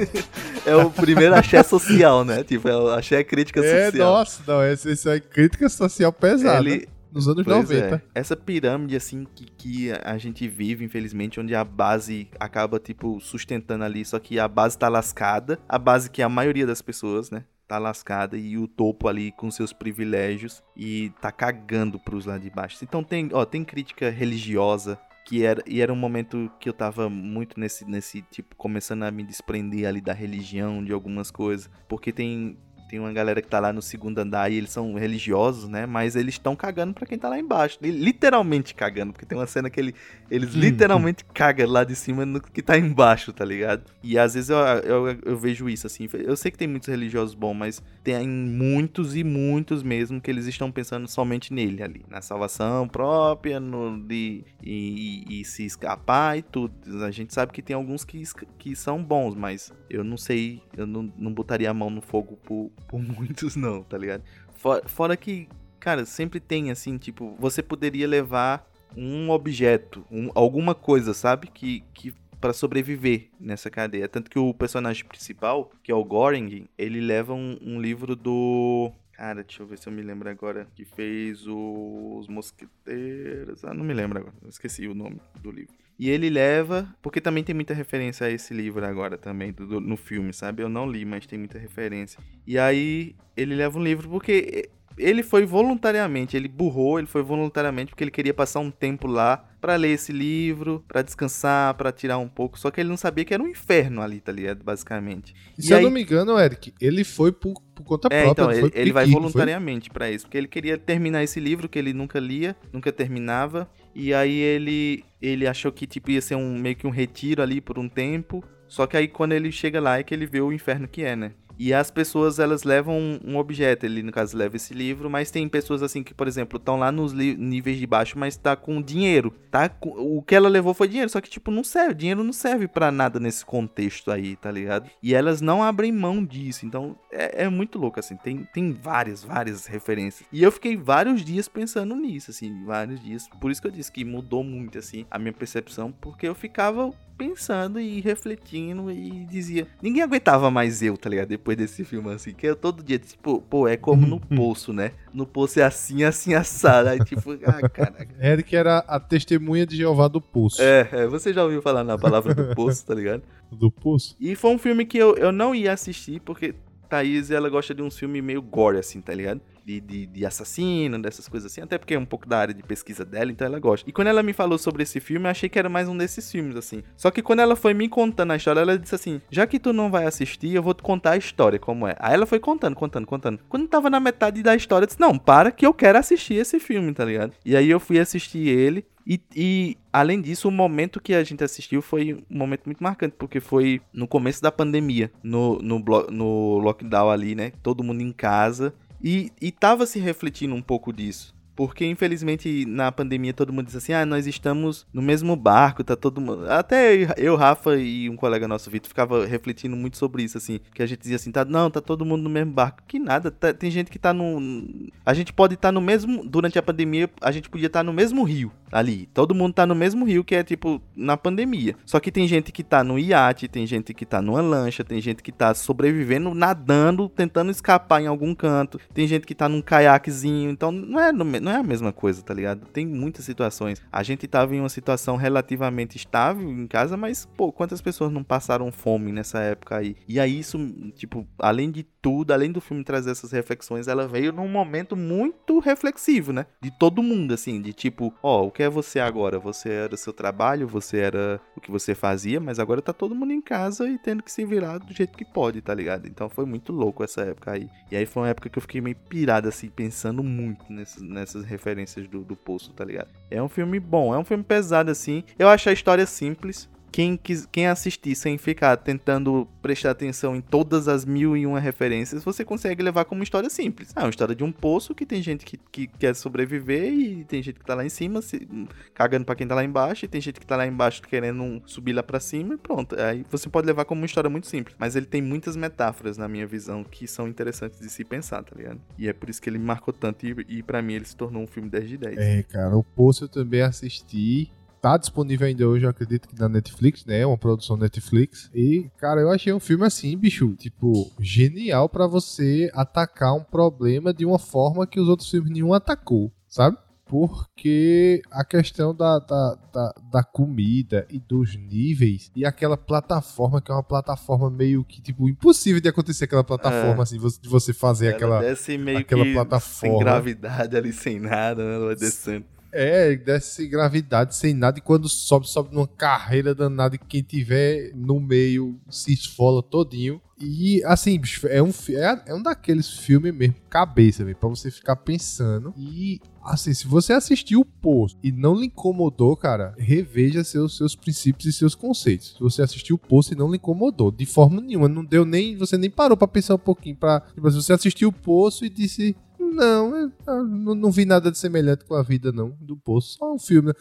é o primeiro axé social, né? Tipo, é o axé crítica é, social. Nossa, não, esse, esse é crítica social pesada. Ele, nos anos pois 90. É. Essa pirâmide, assim, que, que a gente vive, infelizmente, onde a base acaba, tipo, sustentando ali, só que a base tá lascada. A base que a maioria das pessoas, né? Tá lascada e o topo ali com seus privilégios e tá cagando pros lá de baixo. Então tem, ó, tem crítica religiosa, que era e era um momento que eu tava muito nesse nesse tipo começando a me desprender ali da religião de algumas coisas porque tem tem uma galera que tá lá no segundo andar e eles são religiosos, né? Mas eles estão cagando para quem tá lá embaixo. Literalmente cagando, porque tem uma cena que ele, eles hum. literalmente cagam lá de cima no que tá embaixo, tá ligado? E às vezes eu, eu, eu, vejo isso, assim. Eu sei que tem muitos religiosos bons, mas tem muitos e muitos mesmo que eles estão pensando somente nele ali. Na salvação própria, no de e, e se escapar e tudo. A gente sabe que tem alguns que, que são bons, mas eu não sei, eu não, não botaria a mão no fogo por, por muitos não, tá ligado? Fora, fora que, cara, sempre tem assim, tipo, você poderia levar um objeto, um, alguma coisa, sabe? Que, que para sobreviver nessa cadeia. Tanto que o personagem principal, que é o Goring, ele leva um, um, livro do. Cara, deixa eu ver se eu me lembro agora. Que fez os Mosqueteiros. Ah, não me lembro agora. Esqueci o nome do livro. E ele leva, porque também tem muita referência a esse livro agora também, do, no filme, sabe? Eu não li, mas tem muita referência. E aí ele leva um livro porque ele foi voluntariamente, ele burrou, ele foi voluntariamente porque ele queria passar um tempo lá para ler esse livro, para descansar, para tirar um pouco. Só que ele não sabia que era um inferno ali, tá ligado? Basicamente. E, e se aí... eu não me engano, Eric, ele foi por, por conta é, própria. Então, ele, ele vai voluntariamente para isso, porque ele queria terminar esse livro que ele nunca lia, nunca terminava. E aí ele ele achou que tipo ia ser um meio que um retiro ali por um tempo. Só que aí quando ele chega lá é que ele vê o inferno que é, né? E as pessoas, elas levam um, objeto, ele no caso leva esse livro, mas tem pessoas assim que, por exemplo, estão lá nos níveis de baixo, mas tá com dinheiro, tá? O que ela levou foi dinheiro, só que tipo, não serve, dinheiro não serve para nada nesse contexto aí, tá ligado? E elas não abrem mão disso, então é, é muito louco, assim, tem, tem várias, várias referências. E eu fiquei vários dias pensando nisso, assim, vários dias. Por isso que eu disse que mudou muito, assim, a minha percepção, porque eu ficava pensando e refletindo e dizia. Ninguém aguentava mais eu, tá ligado? Depois desse filme, assim. Que eu todo dia, tipo, pô, é como no poço, né? No poço é assim, assim, assado. Aí, tipo, ah, caraca. Eric era a testemunha de Jeová do poço. É, é, você já ouviu falar na palavra do poço, tá ligado? Do poço? E foi um filme que eu, eu não ia assistir, porque Thaís, ela gosta de um filme meio gore, assim, tá ligado? de, de, de, assassino, dessas coisas assim, até porque é um pouco da área de pesquisa dela, então ela gosta. E quando ela me falou sobre esse filme, eu achei que era mais um desses filmes, assim. Só que quando ela foi me contando a história, ela disse assim: já que tu não vai assistir, eu vou te contar a história, como é. Aí ela foi contando, contando, contando. Quando tava na metade da história, eu disse: não, para que eu quero assistir esse filme, tá ligado? E aí eu fui assistir ele. E, e, além disso, o momento que a gente assistiu foi um momento muito marcante, porque foi no começo da pandemia, no, no, no lockdown ali, né? Todo mundo em casa. E, e tava se refletindo um pouco disso. Porque, infelizmente, na pandemia todo mundo diz assim: ah, nós estamos no mesmo barco, tá todo mundo. Até eu, Rafa e um colega nosso, Vitor, ficava refletindo muito sobre isso, assim. Que a gente dizia assim: tá, não, tá todo mundo no mesmo barco. Que nada, tá, tem gente que tá no. A gente pode estar tá no mesmo. Durante a pandemia, a gente podia estar tá no mesmo rio ali. Todo mundo tá no mesmo rio que é, tipo, na pandemia. Só que tem gente que tá no iate, tem gente que tá numa lancha, tem gente que tá sobrevivendo, nadando, tentando escapar em algum canto. Tem gente que tá num caiaquezinho. Então, não é no não é a mesma coisa, tá ligado? Tem muitas situações. A gente tava em uma situação relativamente estável em casa, mas, pô, quantas pessoas não passaram fome nessa época aí? E aí, isso, tipo, além de tudo, além do filme trazer essas reflexões, ela veio num momento muito reflexivo, né? De todo mundo, assim, de tipo, ó, oh, o que é você agora? Você era seu trabalho, você era o que você fazia, mas agora tá todo mundo em casa e tendo que se virar do jeito que pode, tá ligado? Então foi muito louco essa época aí. E aí foi uma época que eu fiquei meio pirado, assim, pensando muito nessas referências do, do Poço, tá ligado? É um filme bom, é um filme pesado, assim. Eu acho a história simples, quem, quem assistir sem ficar tentando prestar atenção em todas as mil e uma referências, você consegue levar como uma história simples. Ah, é uma história de um poço que tem gente que, que quer sobreviver e tem gente que tá lá em cima se, cagando para quem tá lá embaixo e tem gente que tá lá embaixo querendo subir lá para cima e pronto. Aí você pode levar como uma história muito simples. Mas ele tem muitas metáforas, na minha visão, que são interessantes de se pensar, tá ligado? E é por isso que ele me marcou tanto e, e para mim ele se tornou um filme 10 de 10. É, cara, o Poço eu também assisti tá disponível ainda hoje, eu acredito que na Netflix, né? É uma produção Netflix. E, cara, eu achei um filme assim, bicho, tipo, genial para você atacar um problema de uma forma que os outros filmes nenhum atacou, sabe? Porque a questão da, da, da, da, comida e dos níveis e aquela plataforma, que é uma plataforma meio que, tipo, impossível de acontecer aquela plataforma, é. assim, de você fazer Ela aquela, desce meio aquela que plataforma. Sem gravidade ali, sem nada, né? Ela vai descendo. É, desce gravidade sem nada e quando sobe, sobe numa carreira danada e quem tiver no meio se esfola todinho. E assim, bicho, é um, é, é um daqueles filmes mesmo, cabeça, velho, pra você ficar pensando. E assim, se você assistiu o Poço e não lhe incomodou, cara, reveja seus, seus princípios e seus conceitos. Se você assistiu o Poço e não lhe incomodou, de forma nenhuma, não deu nem. Você nem parou pra pensar um pouquinho. Pra, tipo, você assistiu o Poço e disse. Não, eu, eu não, não, vi nada de semelhante com a vida, não, do Poço. Só um filme.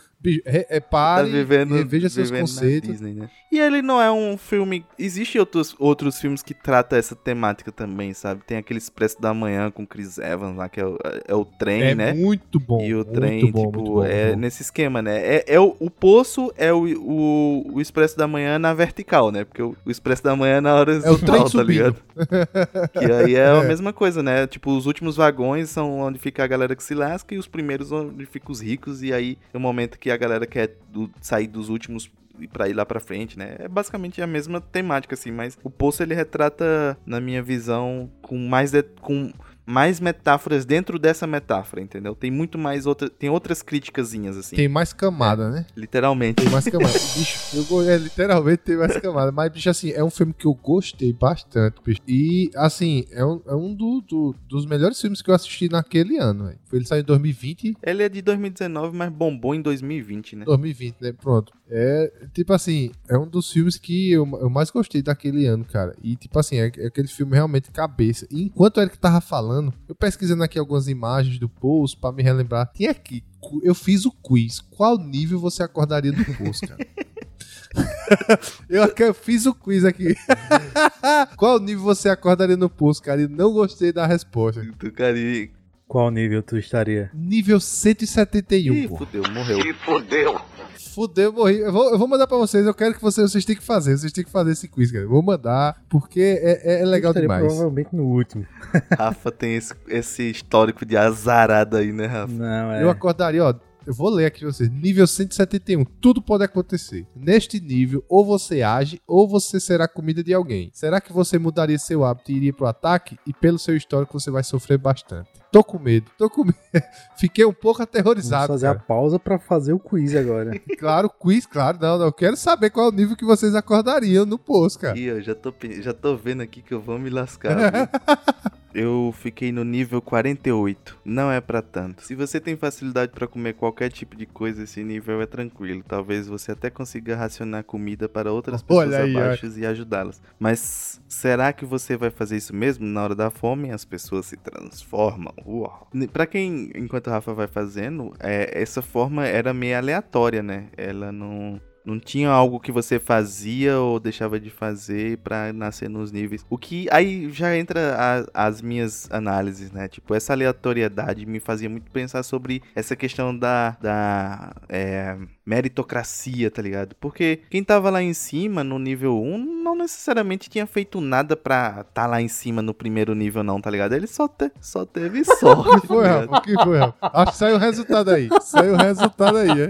É, é pare, tá vivendo, reveja seus conceitos. Disney, né? E ele não é um filme. Existem outros, outros filmes que tratam essa temática também, sabe? Tem aquele Expresso da Manhã com Chris Evans lá, que é o, é o trem, é né? Muito bom. E o trem, bom, tipo, bom, é nesse esquema, né? É, é o, o Poço é o, o, o Expresso da Manhã na vertical, né? Porque o, o Expresso da Manhã é na hora É o trem tá subindo. ligado? que aí é, é, a mesma coisa, né? Tipo, os últimos vagões são onde fica a galera que se lasca e os primeiros onde ficam os ricos. E aí é o momento que a galera quer do, sair dos últimos para ir lá para frente, né? É basicamente a mesma temática assim, mas o Poço ele retrata, na minha visão, com mais de, com mais metáforas dentro dessa metáfora, entendeu? Tem muito mais outra, tem outras criticazinhas assim. Tem mais camada, né? Literalmente. Tem mais camada. bicho, eu, é, literalmente tem mais camada. Mas, bicho, assim, é um filme que eu gostei bastante, bicho. E, assim, é um, é um do- do- dos melhores filmes que eu assisti naquele ano, velho. Ele saiu em 2020 Ele é de 2019, mas bombou em 2020, né? 2020, né? Pronto. É, tipo assim, é um dos filmes que eu, eu mais gostei daquele ano, cara. E, tipo assim, é, é aquele filme realmente cabeça. E enquanto o Eric tava falando, eu pesquisando aqui algumas imagens do post pra me relembrar. Tinha aqui, eu fiz o quiz. Qual nível você acordaria do post, cara? eu, fiz o quiz aqui. Qual nível você acordaria no post, cara? E não gostei da resposta. Do cara, Qual nível tu estaria? Nível 171, Ih, pô. fudeu, morreu. Fudeu, morri. Eu vou, eu vou mandar pra vocês. Eu quero que vocês, vocês têm que fazer. Vocês têm que fazer esse quiz, cara. Eu vou mandar, porque é, é- é legal eu demais. provavelmente no último. Rafa tem esse, esse histórico de azarada aí, né, Rafa? Não, é. Eu acordaria, ó. Eu vou ler aqui pra vocês. Nível 171. Tudo pode acontecer. Neste nível, ou você age, ou você será comida de alguém. Será que você mudaria seu hábito e iria pro ataque? E pelo seu histórico, você vai sofrer bastante. Tô com medo. Tô com medo. Fiquei um pouco Vamos aterrorizado. fazer a cara. pausa pra fazer o quiz agora. Claro, quiz, claro. Não, não. Eu quero saber qual é o nível que vocês acordariam no post, cara. Ih, eu já tô, já tô vendo aqui que eu vou me lascar. eu fiquei no nível 48. Não é pra tanto. Se você tem facilidade pra comer qualquer tipo de coisa, esse nível é tranquilo. Talvez você até consiga racionar comida para outras pessoas aí, abaixo e ajudá-las. Mas será que você vai fazer isso mesmo? Na hora da fome, as pessoas se transformam. Uau. Pra quem, enquanto o Rafa vai fazendo, é, essa forma era meio aleatória, né? Ela não. Não tinha algo que você fazia ou deixava de fazer pra nascer nos níveis. O que aí já entra a- as minhas análises, né? Tipo, essa aleatoriedade me fazia muito pensar sobre essa questão da, da é, meritocracia, tá ligado? Porque quem tava lá em cima, no nível 1, não necessariamente tinha feito nada pra tá lá em cima no primeiro nível, não, tá ligado? Ele só, te- só teve sorte. O que foi, tá? Rafa? O que foi, Rafa? Acho que saiu o resultado aí. Saiu o resultado aí, é.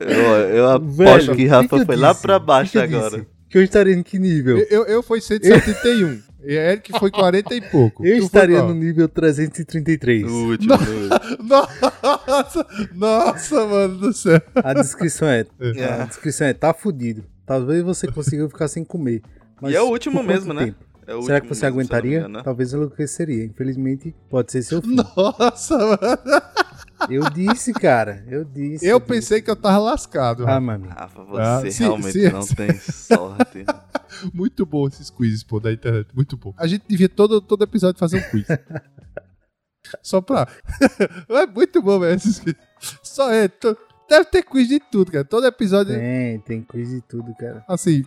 Eu, eu aposto Velho, que Rafa eu foi lá disse? pra O que baixo que eu agora. disse? Que eu estaria em que nível? Eu, eu, eu fui 171. E Eric foi 40 e pouco. Eu Tu estaria no nível 333. No último, no. Nossa, nossa, mano do céu. A descrição é, É. a descrição é, tá fudido. Talvez você consiga ficar sem comer. Mas E é o último mesmo, né? É Será que você aguentaria? engano, né? Talvez enlouqueceria. Infelizmente, pode ser seu fim. Nossa, mano. Eu disse, cara. Eu disse. Eu disse. pensei que eu tava lascado. Ah, mano. Rafa, você Ah, sim, realmente sim, não sim. tem sorte. Muito bom esses quizzes, pô, da internet. Muito bom. A gente devia todo, todo episódio fazer um quiz. Só pra. é muito bom, velho. Esses. Só é. to- Deve ter quiz de tudo, cara. Todo episódio. Tem, tem quiz e tudo, cara. Assim,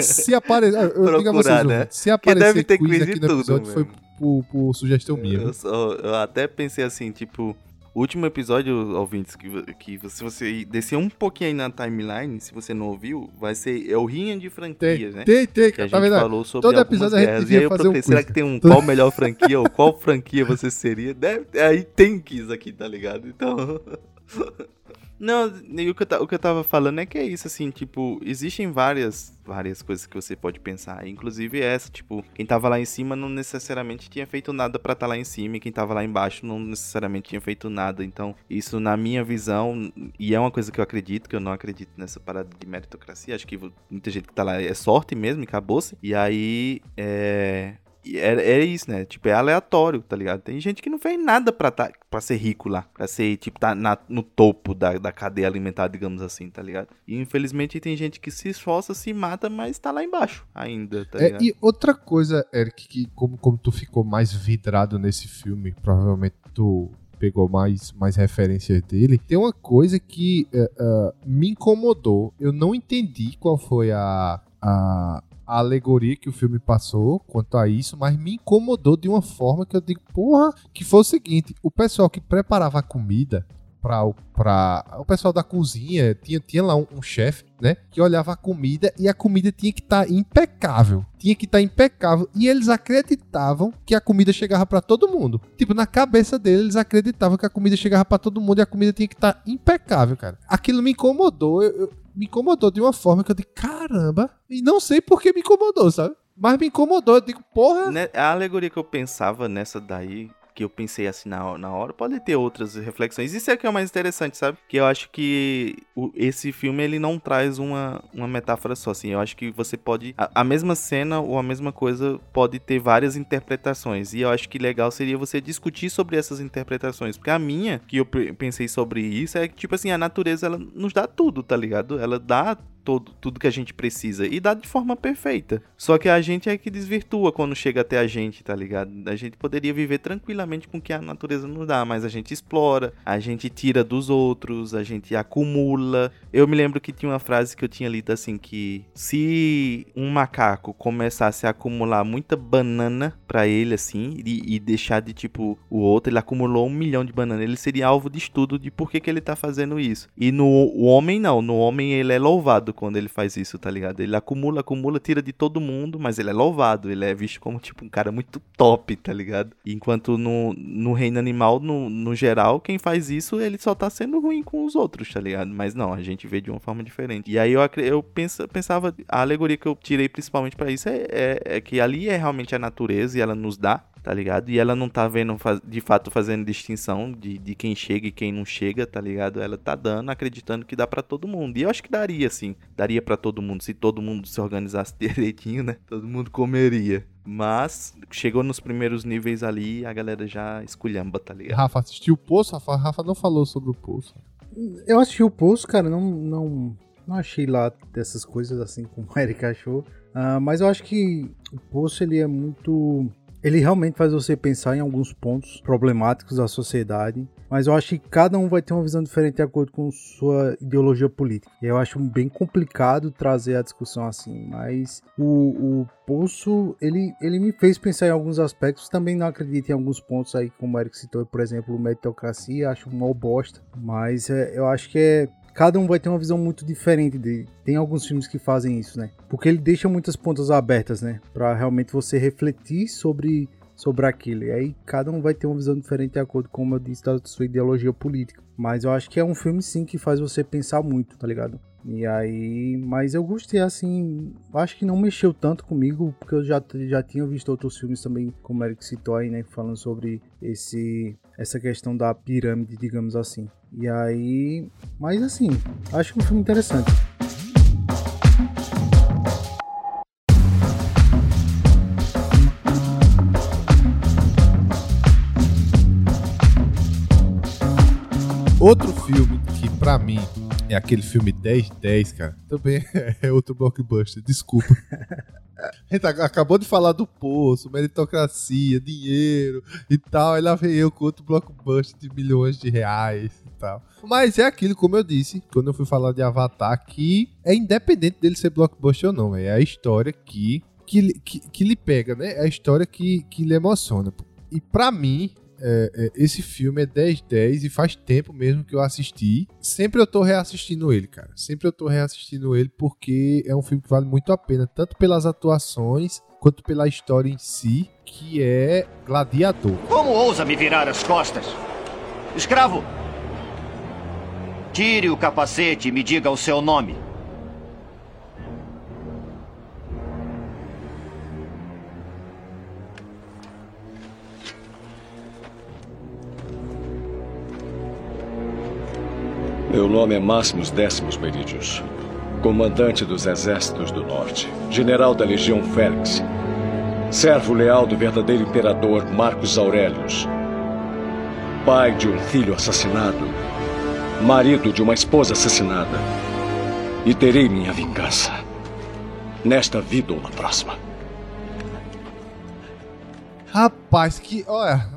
se aparecer. Eu digo a vocês, Procurar, né? se aparecer deve ter quiz, quiz aqui de no tudo episódio, foi mesmo. por, por sugestão minha. Eu, só- eu até pensei assim, tipo, último episódio, ouvintes, que, que se você descer um pouquinho aí na timeline, se você não ouviu, vai ser é o Rinha de Tem, franquias, né? tem, tem, Que a. Tá gente falou sobre Todo episódio a gente guerras. Devia aí eu fazer um será que tem um qual melhor franquia ou qual franquia você seria? Deve, aí tem quiz aqui, tá ligado? Então... Não, o que, eu, o que eu tava falando é que é isso, assim, tipo, existem várias, várias coisas que você pode pensar, inclusive essa, tipo, quem tava lá em cima não necessariamente tinha feito nada pra estar lá em cima, e quem tava lá embaixo não necessariamente tinha feito nada, então, isso na minha visão, e é uma coisa que eu acredito, que eu não acredito nessa parada de meritocracia, acho que muita gente que tá lá é sorte mesmo, acabou-se, e aí, é... E É, é isso, né? Tipo, é aleatório, tá ligado? Tem gente que não fez nada pra, tá, pra ser rico lá. Pra ser, tipo, tá na- no topo da, da cadeia alimentar, digamos assim, tá ligado? E infelizmente tem gente que se esforça, se mata, mas tá lá embaixo ainda, tá É, ligado? e outra coisa, Eric, que como, como tu ficou mais vidrado nesse filme, provavelmente tu pegou mais, mais referências dele, tem uma coisa que é, é, me incomodou. Eu não entendi qual foi a, a, a alegoria que o filme passou quanto a isso, mas me incomodou de uma forma que eu digo, porra, que foi o seguinte, o pessoal que preparava a comida para o, o pessoal da cozinha, tinha, tinha lá um, um chefe, né, que olhava a comida e a comida tinha que estar impecável. Tinha que estar impecável. E eles acreditavam que a comida chegava para todo mundo. Tipo, na cabeça deles, eles acreditavam que a comida chegava para todo mundo e a comida tinha que estar impecável, cara. Aquilo me incomodou. eu- eu- me incomodou de uma forma que eu disse, caramba. E não sei por que me incomodou, sabe? Mas me incomodou. Eu digo, porra. Né, A alegoria que eu pensava nessa daí, que eu pensei assim na, na hora, pode ter outras reflexões. Isso é que é o mais interessante, sabe? Que eu acho que o- esse filme ele não traz uma, uma metáfora só, assim. Eu acho que você pode. A, a mesma cena ou a mesma coisa pode ter várias interpretações. E eu acho que legal seria você discutir sobre essas interpretações. Porque a minha, que eu pe- pensei sobre isso, é que, tipo assim, a natureza ela nos dá tudo, tá ligado? Ela dá todo, tudo que a gente precisa e dá de forma perfeita. Só que a gente é que desvirtua quando chega até a gente, tá ligado? A gente poderia viver tranquilamente com o que a natureza nos dá, mas a gente explora, a gente tira dos outros, a gente acumula. Eu me lembro que tinha uma frase que eu tinha lido assim que se um macaco começasse a acumular muita banana pra ele assim e, e deixar de tipo o outro, ele acumulou um milhão de bananas, ele seria alvo de estudo de por que, que ele tá fazendo isso. E no homem não, no homem ele é louvado quando ele faz isso, tá ligado? Ele acumula, acumula, tira de todo mundo, mas ele é louvado, ele é visto como tipo um cara muito top, tá ligado? Enquanto no, no reino animal, no, no geral, quem faz isso, ele só tá sendo ruim com os outros, tá ligado? Mas não, a gente vê de uma forma diferente. E aí eu, eu pensa, pensava, a alegoria que eu tirei principalmente pra isso é, é, é que ali é realmente a natureza e ela nos dá, tá ligado? E ela não tá vendo, de fato, fazendo distinção de, de quem chega e quem não chega, tá ligado? Ela tá dando, acreditando que dá pra todo mundo. E eu acho que daria, sim. Daria pra todo mundo. Se todo mundo se organizasse direitinho, né? Todo mundo comeria. Mas chegou nos primeiros níveis ali, a galera já esculhamba, tá ligado? Rafa assistiu o Poço? Rafa, Rafa não falou sobre o Poço. Eu assisti o Poço, cara, não, não, não achei lá dessas coisas assim como o Eric achou. Ah, mas eu acho que o Poço ele é muito. Ele realmente faz você pensar em alguns pontos problemáticos da sociedade. Mas eu acho que cada um vai ter uma visão diferente de acordo com sua ideologia política. E eu acho bem complicado trazer a discussão assim. Mas o, o Poço, ele, ele me fez pensar em alguns aspectos. Também não acredito em alguns pontos aí, como o Eric citou, por exemplo, meritocracia. Acho um mal bosta. Mas é, eu acho que é cada um vai ter uma visão muito diferente dele. Tem alguns filmes que fazem isso, né? Porque ele deixa muitas pontas abertas, né? Pra realmente você refletir sobre, sobre aquilo. E aí cada um vai ter uma visão diferente de acordo com, como eu disse, da sua ideologia política. Mas eu acho que é um filme sim que faz você pensar muito, tá ligado? E aí, mas eu gostei assim, acho que não mexeu tanto comigo, porque eu já, já tinha visto outros filmes também, como o Eric citou aí, né, falando sobre esse essa questão da pirâmide, digamos assim. E aí, mas assim, acho que um filme interessante. Outro filme que pra mim é aquele filme 10-10, cara. Também é outro blockbuster, desculpa. A gente ac- acabou de falar do poço, meritocracia, dinheiro e tal. Aí lá vem eu com outro blockbuster de milhões de reais e tal. Mas é aquilo, como eu disse, quando eu fui falar de Avatar, que é independente dele ser blockbuster ou não, é a história que, que, lhe- que, que lhe pega, né? É a história que, que lhe emociona. E pra mim, é, é, esse filme é 10-10 e faz tempo mesmo que eu assisti. Sempre eu tô reassistindo ele, cara. Sempre eu tô reassistindo ele porque é um filme que vale muito a pena, tanto pelas atuações quanto pela história em si, que é Gladiador. Como ousa me virar as costas? Escravo! Tire o capacete e me diga o seu nome. Meu nome é Máximos Décimos Meridius, comandante dos exércitos do norte, general da Legião Félix, servo leal do verdadeiro imperador Marcos Aurelius, pai de um filho assassinado, marido de uma esposa assassinada, e terei minha vingança, nesta vida ou na próxima. Rapaz, que, olha,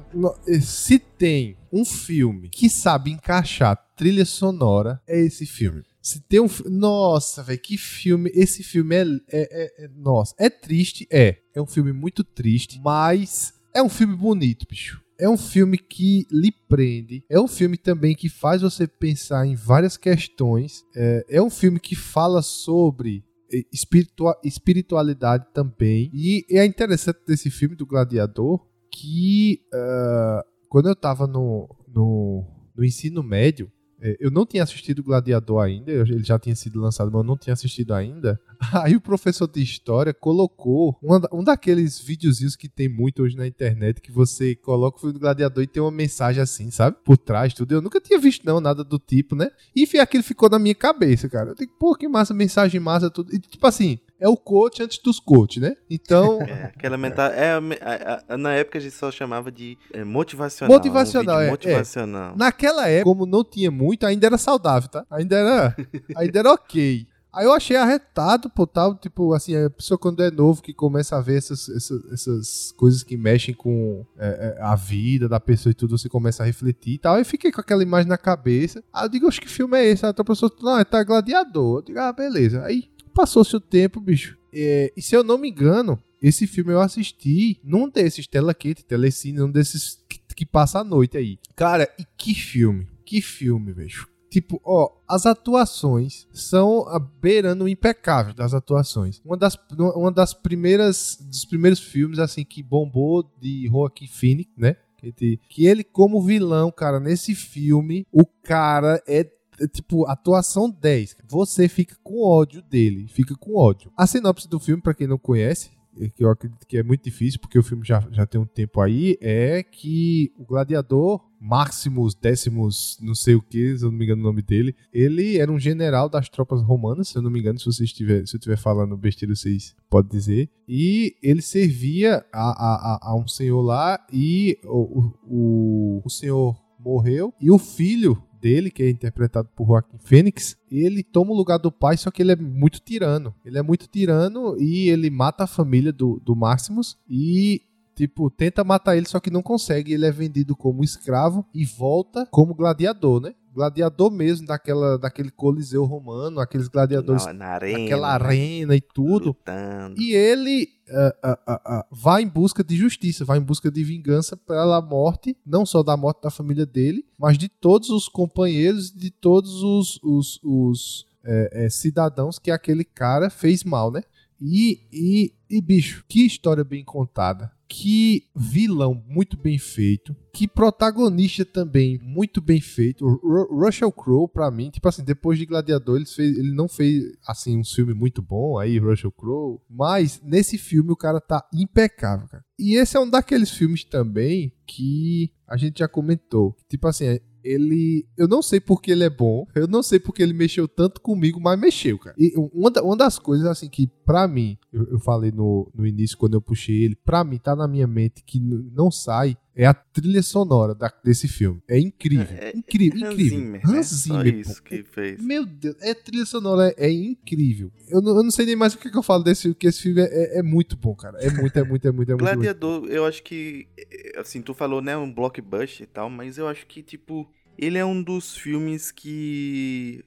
se tem um filme que sabe encaixar trilha sonora, é esse filme. Se tem um. Nossa, velho, que filme. Esse filme é, é, é- é- Nossa, é triste? É. É um filme muito triste, mas é um filme bonito, bicho. É um filme que lhe prende. É um filme também que faz você pensar em várias questões. É, é um filme que fala sobre eh, espiritua- espiritualidade também. E é interessante desse filme do Gladiador que ah, quando eu tava no, no, no ensino médio, é, eu não tinha assistido Gladiador ainda, ele já tinha sido lançado, mas eu não tinha assistido ainda. Aí o professor de história colocou um daqueles videozinhos que tem muito hoje na internet, que você coloca o filme do Gladiador e tem uma mensagem assim, sabe? Por trás, tudo. Eu nunca tinha visto, não, nada do tipo, né? E enfim, aquilo ficou na minha cabeça, cara. Eu digo, pô, que massa, mensagem massa, tudo. E tipo assim, é o coach antes dos coach, né? Então. É, aquela mental. É, a a- a- na época a gente só chamava de é, motivacional. Motivacional, um é, é. Motivacional. Naquela época, como não tinha muito, ainda era saudável, tá? Ainda era, ainda era ok. Aí eu achei arretado, pô, tal, tipo, assim, a pessoa quando é novo que começa a ver essas, essas, essas coisas que mexem com é, é, a vida da pessoa e tudo, você começa a refletir e tal. Aí fiquei com aquela imagem na cabeça. Aí eu digo, acho que filme é esse? Aí a pessoa, não, tá gladiador. Eu digo, ah, beleza. Aí passou-se o tempo, bicho. É, e se eu não me engano, esse filme eu assisti num desses tela quente, telecine, num desses que, que passa a noite aí. Cara, e que filme? Que filme, bicho. Tipo, ó, as atuações são a beirando impecável das atuações. Uma das, uma das primeiras, dos primeiros filmes, assim, que bombou de Joaquin Phoenix, né? Que, ele, como vilão, cara, nesse filme, o cara é, tipo, atuação 10. Você fica com ódio dele, fica com ódio. A sinopse do filme, pra quem não conhece, é que eu acredito que é muito difícil, porque o filme já, já tem um tempo aí, é que o gladiador Maximus Décimos, não sei o que, se eu não me engano o nome dele, ele era um general das tropas romanas, se eu não me engano, se você estiver, se eu estiver falando besteira, vocês podem dizer. E ele servia a, a, a, a um senhor lá e o, o, o senhor morreu e o filho dele, que é interpretado por Joaquim Fênix, ele toma o lugar do pai, só que ele é muito tirano. Ele é muito tirano e ele mata a família do, do Maximus e tipo, tenta matar ele, só que não consegue. Ele é vendido como escravo e volta como gladiador, né? Gladiador mesmo daquela, daquele coliseu romano, aqueles gladiadores Na, na arena. naquela né? arena e tudo. Lutando. E ele ah, ah, ah, vai em busca de justiça, vai em busca de vingança pela morte, não só da morte da família dele, mas de todos os companheiros, de todos os, os, os, eh, eh, cidadãos que aquele cara fez mal, né? E, e, e, bicho, que história bem contada. Que vilão muito bem feito. Que protagonista também muito bem feito. O Ru- Russell Crowe, pra mim, tipo assim, depois de Gladiador, ele, fez, ele não fez, assim, um filme muito bom aí, Russell Crowe. Mas nesse filme o cara tá impecável, cara. E esse é um daqueles filmes também que a gente já comentou. Tipo assim, ele. Eu não sei porque ele é bom. Eu não sei porque ele mexeu tanto comigo, mas mexeu, cara. E uma, da- uma das coisas, assim, que pra mim, eu, eu falei no, no início quando eu puxei ele, pra mim tá na minha mente que não sai. É a trilha sonora da- desse filme. É incrível. É, incrível, Hans incrível. Zimmer, né? Hans Zimmer, isso pô. que fez. Meu Deus, é trilha sonora, é, é incrível. Eu não, eu não sei nem mais o que, que eu falo desse filme, porque esse filme é, é- é muito bom, cara. É muito, é muito, é muito, é muito. Gladiador, eu acho que. eh, Assim, tu falou, né? Um blockbuster e tal, mas eu acho que, tipo. Ele é um dos filmes que.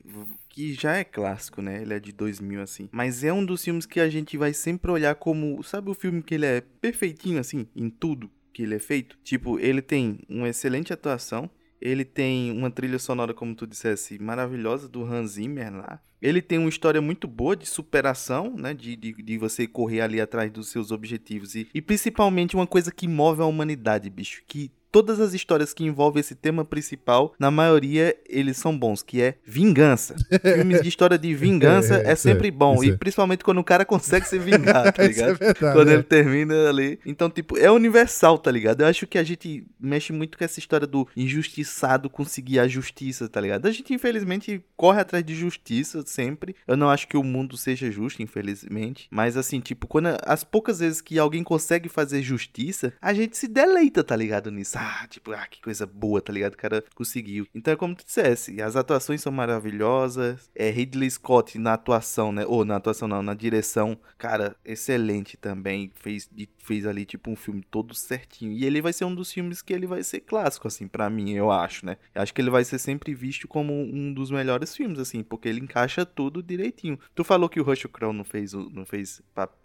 que já é clássico, né? Ele é de 2000, assim. Mas é um dos filmes que a gente vai sempre olhar como. Sabe o filme que ele é perfeitinho, assim, em tudo que ele é feito? Tipo, ele tem uma excelente atuação. Ele tem uma trilha sonora, como tu dissesse, maravilhosa do Hans Zimmer lá. Ele tem uma história muito boa de superação, né? De, de, de você correr ali atrás dos seus objetivos. E, e principalmente uma coisa que move a humanidade, bicho. Que todas as histórias que envolvem esse tema principal, na maioria, eles são bons, que é vingança. Filmes de história de vingança É, é, é, sempre bom. E é. principalmente quando o cara consegue se vingar, tá é ligado? verdade, quando é. ele termina ali. Então, tipo, é universal, tá ligado? Eu acho que a gente mexe muito com essa história do injustiçado conseguir a justiça, tá ligado? A gente, infelizmente, corre atrás de justiça sempre. Eu não acho que o mundo seja justo, infelizmente. Mas, assim, tipo, quando as poucas vezes que alguém consegue fazer justiça, a gente se deleita, tá ligado? Nisso. Ah, tipo, ah, que coisa boa, tá ligado? O cara conseguiu. Então é como tu dissesse, as atuações são maravilhosas. É Ridley Scott na atuação, né? Ou na atuação não, na direção, cara, excelente também. Fez, de- fez ali, tipo, um filme todo certinho. E ele vai ser um dos filmes que ele vai ser clássico, assim, pra mim, eu acho, né? Eu acho que ele vai ser sempre visto como um dos melhores filmes, assim, porque ele encaixa tudo direitinho. Tu falou que o Russell Crowe não fez, não fez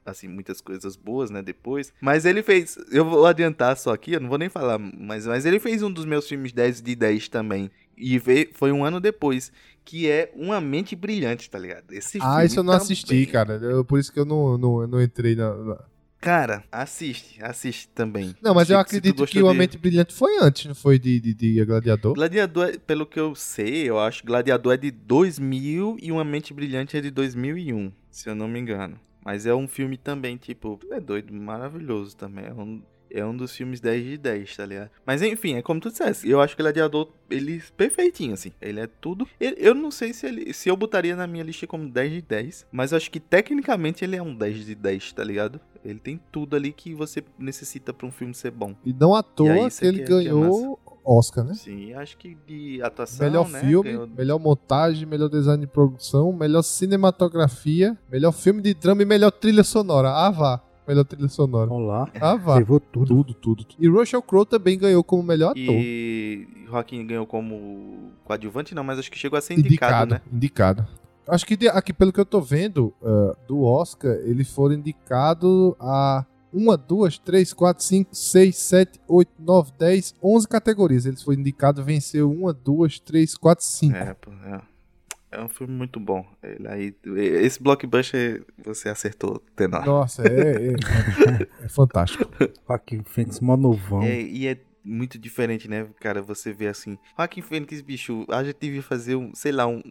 assim, muitas coisas boas, né, depois. Mas ele fez, eu vou adiantar só aqui, eu não vou nem falar, mas, mas ele fez um dos meus filmes 10 de 10 também. E veio, foi um ano depois, que é Uma Mente Brilhante, tá ligado? Esse Ah, isso eu não assisti, cara. Eu- por isso que eu não, não, não entrei na. na- Cara, assiste, assiste também. Não, mas eu acredito que o A de- Mente Brilhante foi antes, não foi de, de, de Gladiador? Gladiador, é- pelo que eu sei, eu acho que Gladiador é de 2000 e Uma Mente Brilhante é de 2001, se eu não me engano. Mas é um filme também, tipo, é doido, maravilhoso também. É um, é um dos filmes 10 de 10, tá ligado? Mas enfim, é como tu disseste, eu acho que Gladiador, ele perfeitinho, assim. Ele é tudo. ele- eu não sei se, ele, se eu botaria na minha lista como 10 de 10, mas eu acho que tecnicamente ele é um 10 de 10, tá ligado? Ele tem tudo ali que você necessita pra um filme ser bom. E não à toa que ele é- é ganhou Oscar, né? Sim, acho que de atuação. Melhor né, filme, ganhou- melhor montagem, melhor design de produção, melhor cinematografia, melhor filme de drama e melhor trilha sonora. Ah, vá. Melhor trilha sonora. Olá. Ah, vá. Levou tudo. Tudo, tudo. tudo. E Russell Crowe também ganhou como melhor ator. E Joaquim ganhou como coadjuvante, não, mas acho que chegou a ser indicado, né? indicado. Acho que aqui, pelo que eu tô vendo, ah, do Oscar, eles foram indicados a uma, duas, três, quatro, cinco, seis, sete, oito, nove, dez, onze categorias. Eles foram indicados, venceu uma, duas, três, quatro, cinco. É, pô, é. É um filme muito bom. Ele aí, esse blockbuster você acertou, Tenor. Nossa, é, é, é fantástico. Joaquim Fênix, mó novão. É, e é muito diferente, né, cara? Você vê assim. Joaquim Fênix, bicho, a gente devia fazer um, sei lá, um,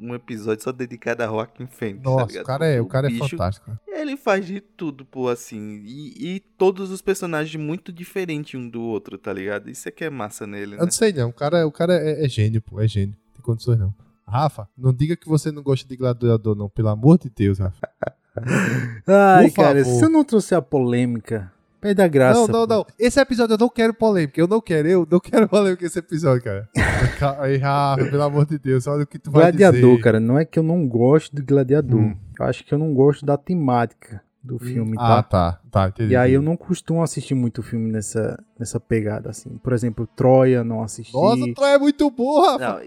um, episódio só dedicado a Joaquim Fênix. tá Nossa, ligado? o cara é, o Porque cara é bicho, fantástico. Ele faz de tudo, pô, assim. E, e todos os personagens muito diferentes um do outro, tá ligado? Isso é que é massa nele, Eu né? não sei não, o cara, o cara é, é gênio, pô, é gênio. Não tem condições não. Rafa, não diga que você não gosta de gladiador, não, pelo amor de Deus, Rafa. Ai, Por cara, favor. se eu não trouxer a polêmica, perde a graça. não, não, pô. não. Esse episódio eu não quero polêmica. Eu não quero, eu não quero polêmica esse episódio, cara. Aí, Rafa, pelo amor de Deus, olha o que tu vai Gladiador, dizer. cara, não é que eu não gosto de Gladiador. Hum. Eu acho que eu não gosto da temática do filme, tá? Ah, tá. Tá, entendi. E aí eu não costumo assistir muito filme nessa, nessa pegada, assim. Por exemplo, Troia, não assisti. Nossa, o Troia é muito bom, Rafa. Não,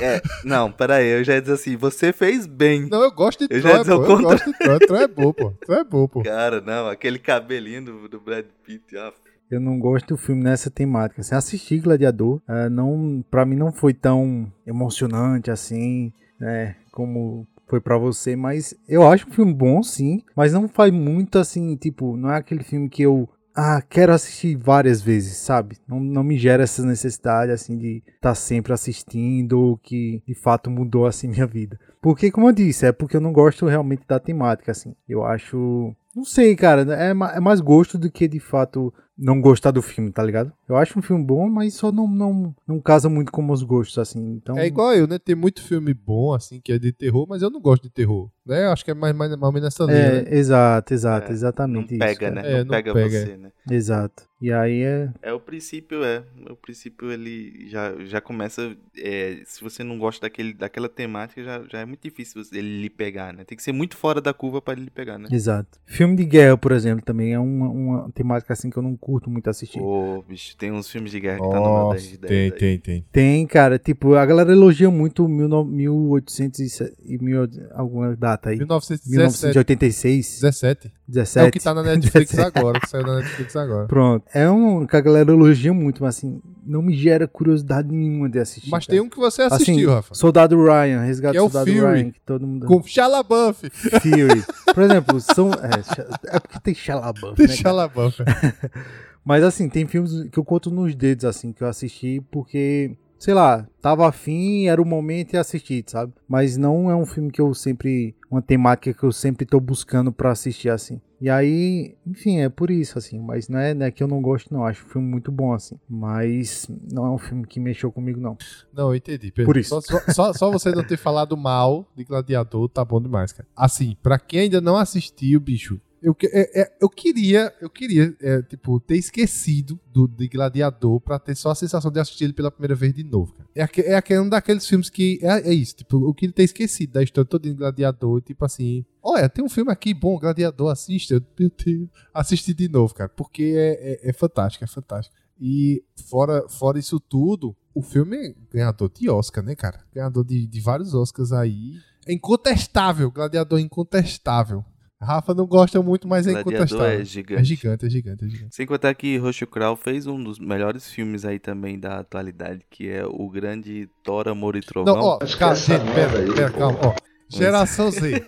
é, não, pera aí, eu já ia dizer assim, você fez bem. Não, eu gosto de Eu já ia Troia, dizer pô. o Eu gosto de Troia. Troia é bom, pô. Troia é bom, pô. Cara, não, aquele cabelinho do, do Brad Pitt, ah, Eu não gosto do filme nessa temática. Assim, assisti Gladiador, ah, não, para mim não foi tão emocionante assim, né, como foi pra você, mas eu acho um filme bom sim, mas não faz muito assim, tipo, não é aquele filme que eu ah, quero assistir várias vezes, sabe? Não, não me gera essa necessidade assim de estar sempre assistindo que de fato mudou assim minha vida. Porque como eu disse, é porque eu não gosto realmente da temática assim. Eu acho não sei, cara, é, é mais gosto do que de fato não gostar do filme, tá ligado? Eu acho um filme bom, mas só não, não, não casa muito com meus gostos, assim. Então, É igual eu, né? Tem muito filme bom, assim, que é de terror, mas eu não gosto de terror. Né? Eu acho que é mais, mais, mais ou menos nessa linha, É, né? exato, exato, É, exatamente não isso. pega, cara. né? É, não, não pega, pega. você, né? Exato. E aí é. É o princípio, é. O princípio ele já, já começa. é, se você não gosta daquele, daquela temática, já, já é muito difícil você- ele lhe pegar, né? Tem que ser muito fora da curva pra ele lhe pegar, né? Exato. Filme de guerra, por exemplo, também é uma, uma temática assim que eu não curto muito assistir. Ô, bicho, tem uns filmes de guerra que tá no meu 10 de Nossa, 10. tem, aí. tem, tem. Tem, cara, tipo, a galera elogia muito 1800 e e mil, alguma data aí. 1917. 1986, 17. 17. É o que tá na Netflix 17. agora, que saiu na Netflix agora. Pronto. É um que a galera elogia muito, mas assim, não me gera curiosidade nenhuma de assistir. Mas cara. tem um que você assistiu, assim, Rafa. Soldado Ryan, Resgate Que é o do Soldado Fury. Ryan, que todo mundo... Com Shalabuff. Fury. Por exemplo, são... É, é porque tem Shalabuff, Tem né? Shalabuff. Mas assim, tem filmes que eu conto nos dedos, assim, que eu assisti porque, sei lá, tava afim, era o momento e assisti, sabe? Mas não é um filme que eu sempre. Uma temática que eu sempre tô buscando pra assistir, assim. E aí, enfim, é por isso, assim. Mas não é, não é que eu não gosto, não. Acho o filme muito bom, assim. Mas não é um filme que mexeu comigo, não. Não, eu entendi. Pedro. Por isso. Só, só- só, só você não ter falado mal de Gladiador tá bom demais, cara. Assim, pra quem ainda não assistiu, bicho, eu, é- é- eu queria, eu queria, é, tipo, ter esquecido do, de Gladiador pra ter só a sensação de assistir ele pela primeira vez de novo, cara. É, aque- é aquele, um daqueles filmes que. É, é isso, tipo, eu queria ter esquecido da história toda de Gladiador, tipo assim. Olha, tem um filme aqui bom, Gladiador, assista. Eu, meu Deus, assistir de novo, cara, porque é, é, é fantástico, é fantástico. E fora, fora isso tudo, o filme é ganhador de Oscar, né, cara? Ganhador de, de vários Oscars aí. É incontestável, Gladiador é incontestável. Rafa não gosta muito, mas é incontestável. é gigante. É gigante, é gigante, é gigante. Sem contar que Russell Crowe fez um dos melhores filmes aí também da atualidade, que é o grande Thor, Amor e Trovão. Não, ó, calma, gente, pera, pera, calma, ó. Geração Z.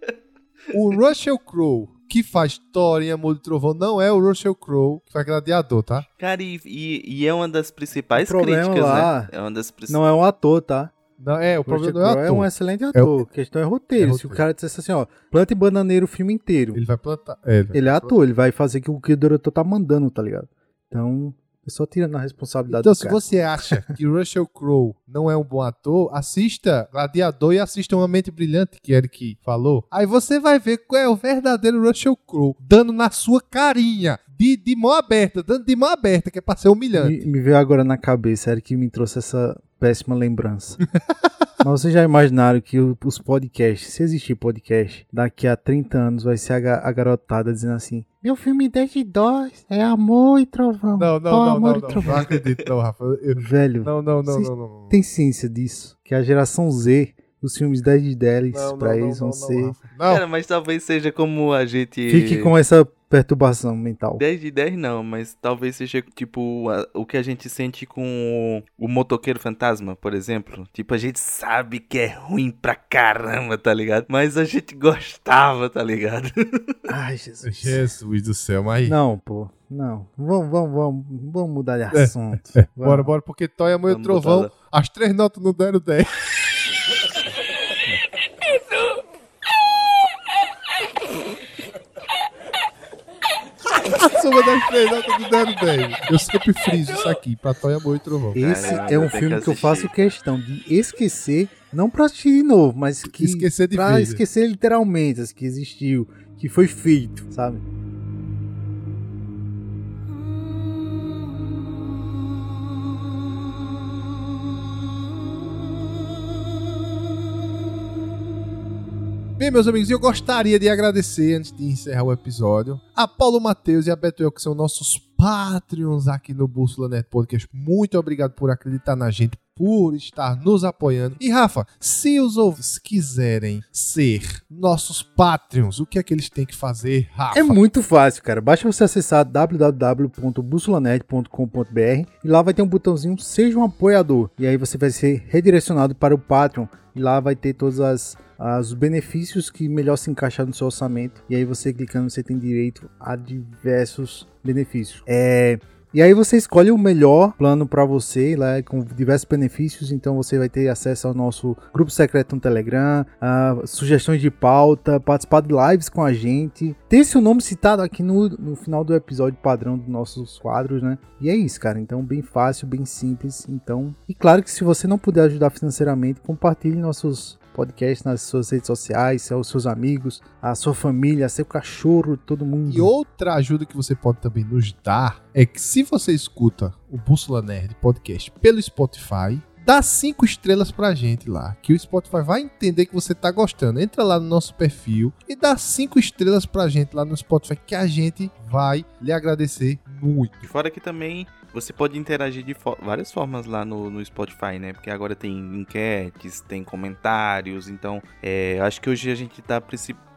o Russell Crowe que faz Thor em Amor de Trovão não é o Russell Crowe, que faz gladiador, tá? Cara, e, e, e é uma das principais críticas, lá né? É uma das principais. Não é um ator, tá? Não, é, o problema não é é um excelente ator. A questão é roteiro. é Se o roteiro. cara dissesse assim, ó, planta e bananeiro o filme inteiro. Ele vai plantar. É, ele, Ele é ator, ele vai fazer o que o diretor tá mandando, tá ligado? Então, é só tirando a responsabilidade Então, do se cara. você acha que o Russell Crowe não é um bom ator, assista Gladiador e assista Uma Mente Brilhante, que Eric falou. Aí você vai ver qual é o verdadeiro Russell Crowe, dando na sua carinha, de, de mão aberta, dando de mão aberta, que é pra ser humilhante. Me, me veio agora na cabeça, que me trouxe essa péssima lembrança. Mas vocês já imaginaram que o- os podcasts, se existir podcast, daqui a 30 anos vai ser a, ga- a garotada dizendo assim: Meu filme 10 de 2 é amor e trovão. Não, não, Ó, não, amor não, e não, trovão. não acredito, não, Rafa. Eu- Velho, Não, não, não, não, não, não. tem ciência disso? Que a geração Z, os filmes 10 de 10 Não, pra não, eles não, vão não, ser. Não, Cara, mas talvez seja como a gente. Fique com essa perturbação mental. 10 de 10 não, mas talvez seja tipo a- o que a gente sente com o, o motoqueiro fantasma, por exemplo. Tipo, a gente sabe que é ruim pra caramba, tá ligado? Mas a gente gostava, tá ligado? Ai, Jesus. Jesus do céu, mas. Não, pô. Não. Vamos, vamos, vamos, vamos mudar de É, assunto. É, Vamos. bora, bora, porque Toy, Amor e Trovão, as três notas não deram 10. Soma das três notas não deram 10. Eu sempre friso isso aqui, pra Toy, Amor e Trovão. Esse Caramba, é um tem que filme que eu faço questão de esquecer, não pra assistir de novo, mas que Esquecer de pra vez. esquecer literalmente, que existiu, que foi feito, sabe? Bem, meus amigos, eu gostaria de agradecer, antes de encerrar o episódio, a Paulo Matheus e a Betuel, que são nossos Patreons aqui no Bússola Net Podcast. Muito obrigado por acreditar na gente, por estar nos apoiando. E Rafa, se os ouvintes quiserem ser nossos Patreons, o que é que eles têm que fazer, Rafa? É muito fácil, cara. Basta você acessar www.bussolanet.com.br e lá vai ter um botãozinho Seja um apoiador. E aí você vai ser redirecionado para o Patreon e lá vai ter todos as, as- os benefícios que melhor se encaixar no seu orçamento. E aí você clicando, você tem direito a diversos benefícios. É. E aí você escolhe o melhor plano para você, lá com diversos benefícios. Então você vai ter acesso ao nosso grupo secreto no Telegram, sugestões de pauta, participar de lives com a gente, ter seu nome citado aqui no, no final do episódio padrão dos nossos quadros, né? E é isso, cara. Então bem fácil, bem simples. Então, e claro que se você não puder ajudar financeiramente, compartilhe nossos podcasts nas suas redes sociais, aos seus amigos, a sua família, seu cachorro, todo mundo. E outra ajuda que você pode também nos dar é que se você escuta o Bússola Nerd podcast pelo Spotify, dá cinco estrelas pra gente lá, que o Spotify vai entender que você tá gostando. Entra lá no nosso perfil e dá cinco estrelas pra gente lá no Spotify, que a gente vai lhe agradecer muito. E fora que também você pode interagir de fo- várias formas lá no, no Spotify, né? Porque agora tem enquetes, tem comentários, então é, acho que hoje a gente tá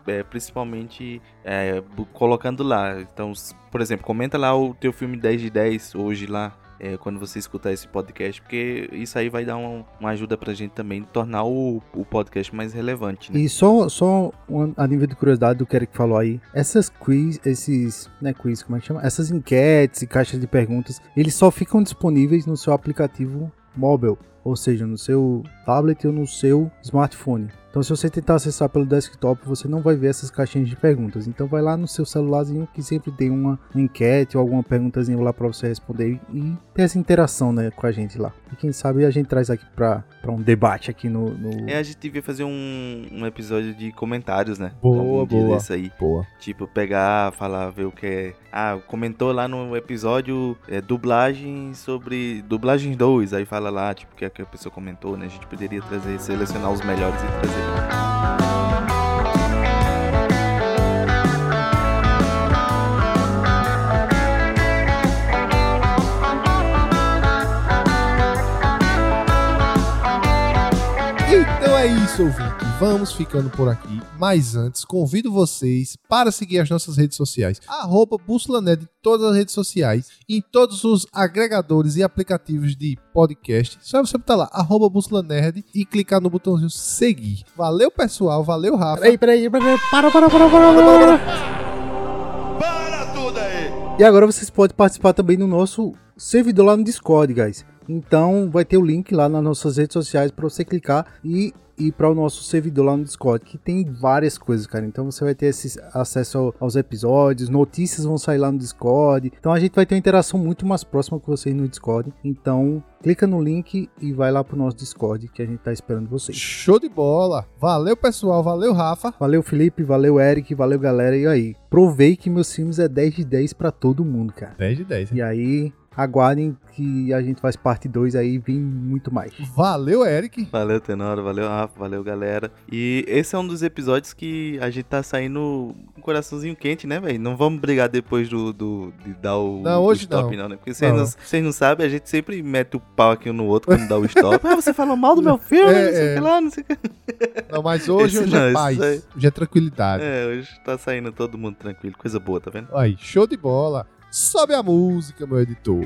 é, principalmente é, colocando lá. Então, por exemplo, comenta lá o teu filme 10 de 10 hoje lá. É, quando você escutar esse podcast, porque isso aí vai dar um- uma ajuda pra gente também tornar o, o podcast mais relevante, né? E só, só a nível de curiosidade do que Eric falou aí, essas quiz, esses, né, quiz, como é que chama? Essas enquetes e caixas de perguntas, eles só ficam disponíveis no seu aplicativo móvel, ou seja, no seu tablet ou no seu smartphone. Então, se você tentar acessar pelo desktop, você não vai ver essas caixinhas de perguntas. Então, vai lá no seu celularzinho que sempre tem uma enquete ou alguma perguntazinha lá para você responder e ter essa interação, né, com a gente lá. E quem sabe a gente traz aqui para um debate aqui no, no... É, a gente devia fazer um, um episódio de comentários, né? Boa, boa. desse aí. Boa. Tipo, pegar, falar, ver o que é. Ah, comentou lá no episódio é, dublagem sobre. Dublagens 2. Aí fala lá, tipo, que, é que a pessoa comentou, né? A gente poderia trazer, selecionar os melhores e trazer. Então é isso, ouvinte. Vamos ficando por aqui. Mas antes, convido vocês para seguir as nossas redes sociais. Arroba Bússola Nerd em todas as redes sociais. Em todos os agregadores e aplicativos de podcast. Só você botar lá, arroba Bússola Nerd e clicar no botãozinho seguir. Valeu, pessoal. Valeu, Rafa. Peraí, peraí, peraí, para, para, para, para, para, para. E agora vocês podem participar também no nosso servidor lá no Discord, guys. Então vai ter o link lá nas nossas redes sociais para você clicar e ir para o nosso servidor lá no Discord, que tem várias coisas, cara. Então você vai ter esse acesso ao- aos episódios, notícias vão sair lá no Discord. Então a gente vai ter uma interação muito mais próxima com vocês no Discord. Então clica no link e vai lá pro nosso Discord que a gente tá esperando vocês. Show de bola. Valeu, pessoal. Valeu, Rafa. Valeu, Felipe. Valeu, Eric. Valeu, galera. E aí? Provei que meus filmes é 10 de 10 pra todo mundo, cara. 10 de 10. E aí, aguardem que a gente faz parte 2 aí, vem muito mais. Valeu, Eric. Valeu, Tenório, valeu, Rafa, valeu, galera. E esse é um dos episódios que a gente tá saindo com um coraçãozinho quente, né, velho? Não vamos brigar depois do, do- de dar o, Não, o hoje stop, não. não, né? Porque vocês Não. não, não sabem, a gente sempre mete o pau aqui um no outro quando dá o stop. ah, você falou mal do meu filme, É, não sei o é. que lá, não sei o que. Não, mas hoje, Esse hoje não, é paz. aí. Hoje é tranquilidade. É, hoje tá saindo todo mundo tranquilo, coisa boa, tá vendo? Aí, show de bola. Sobe a música, meu editor.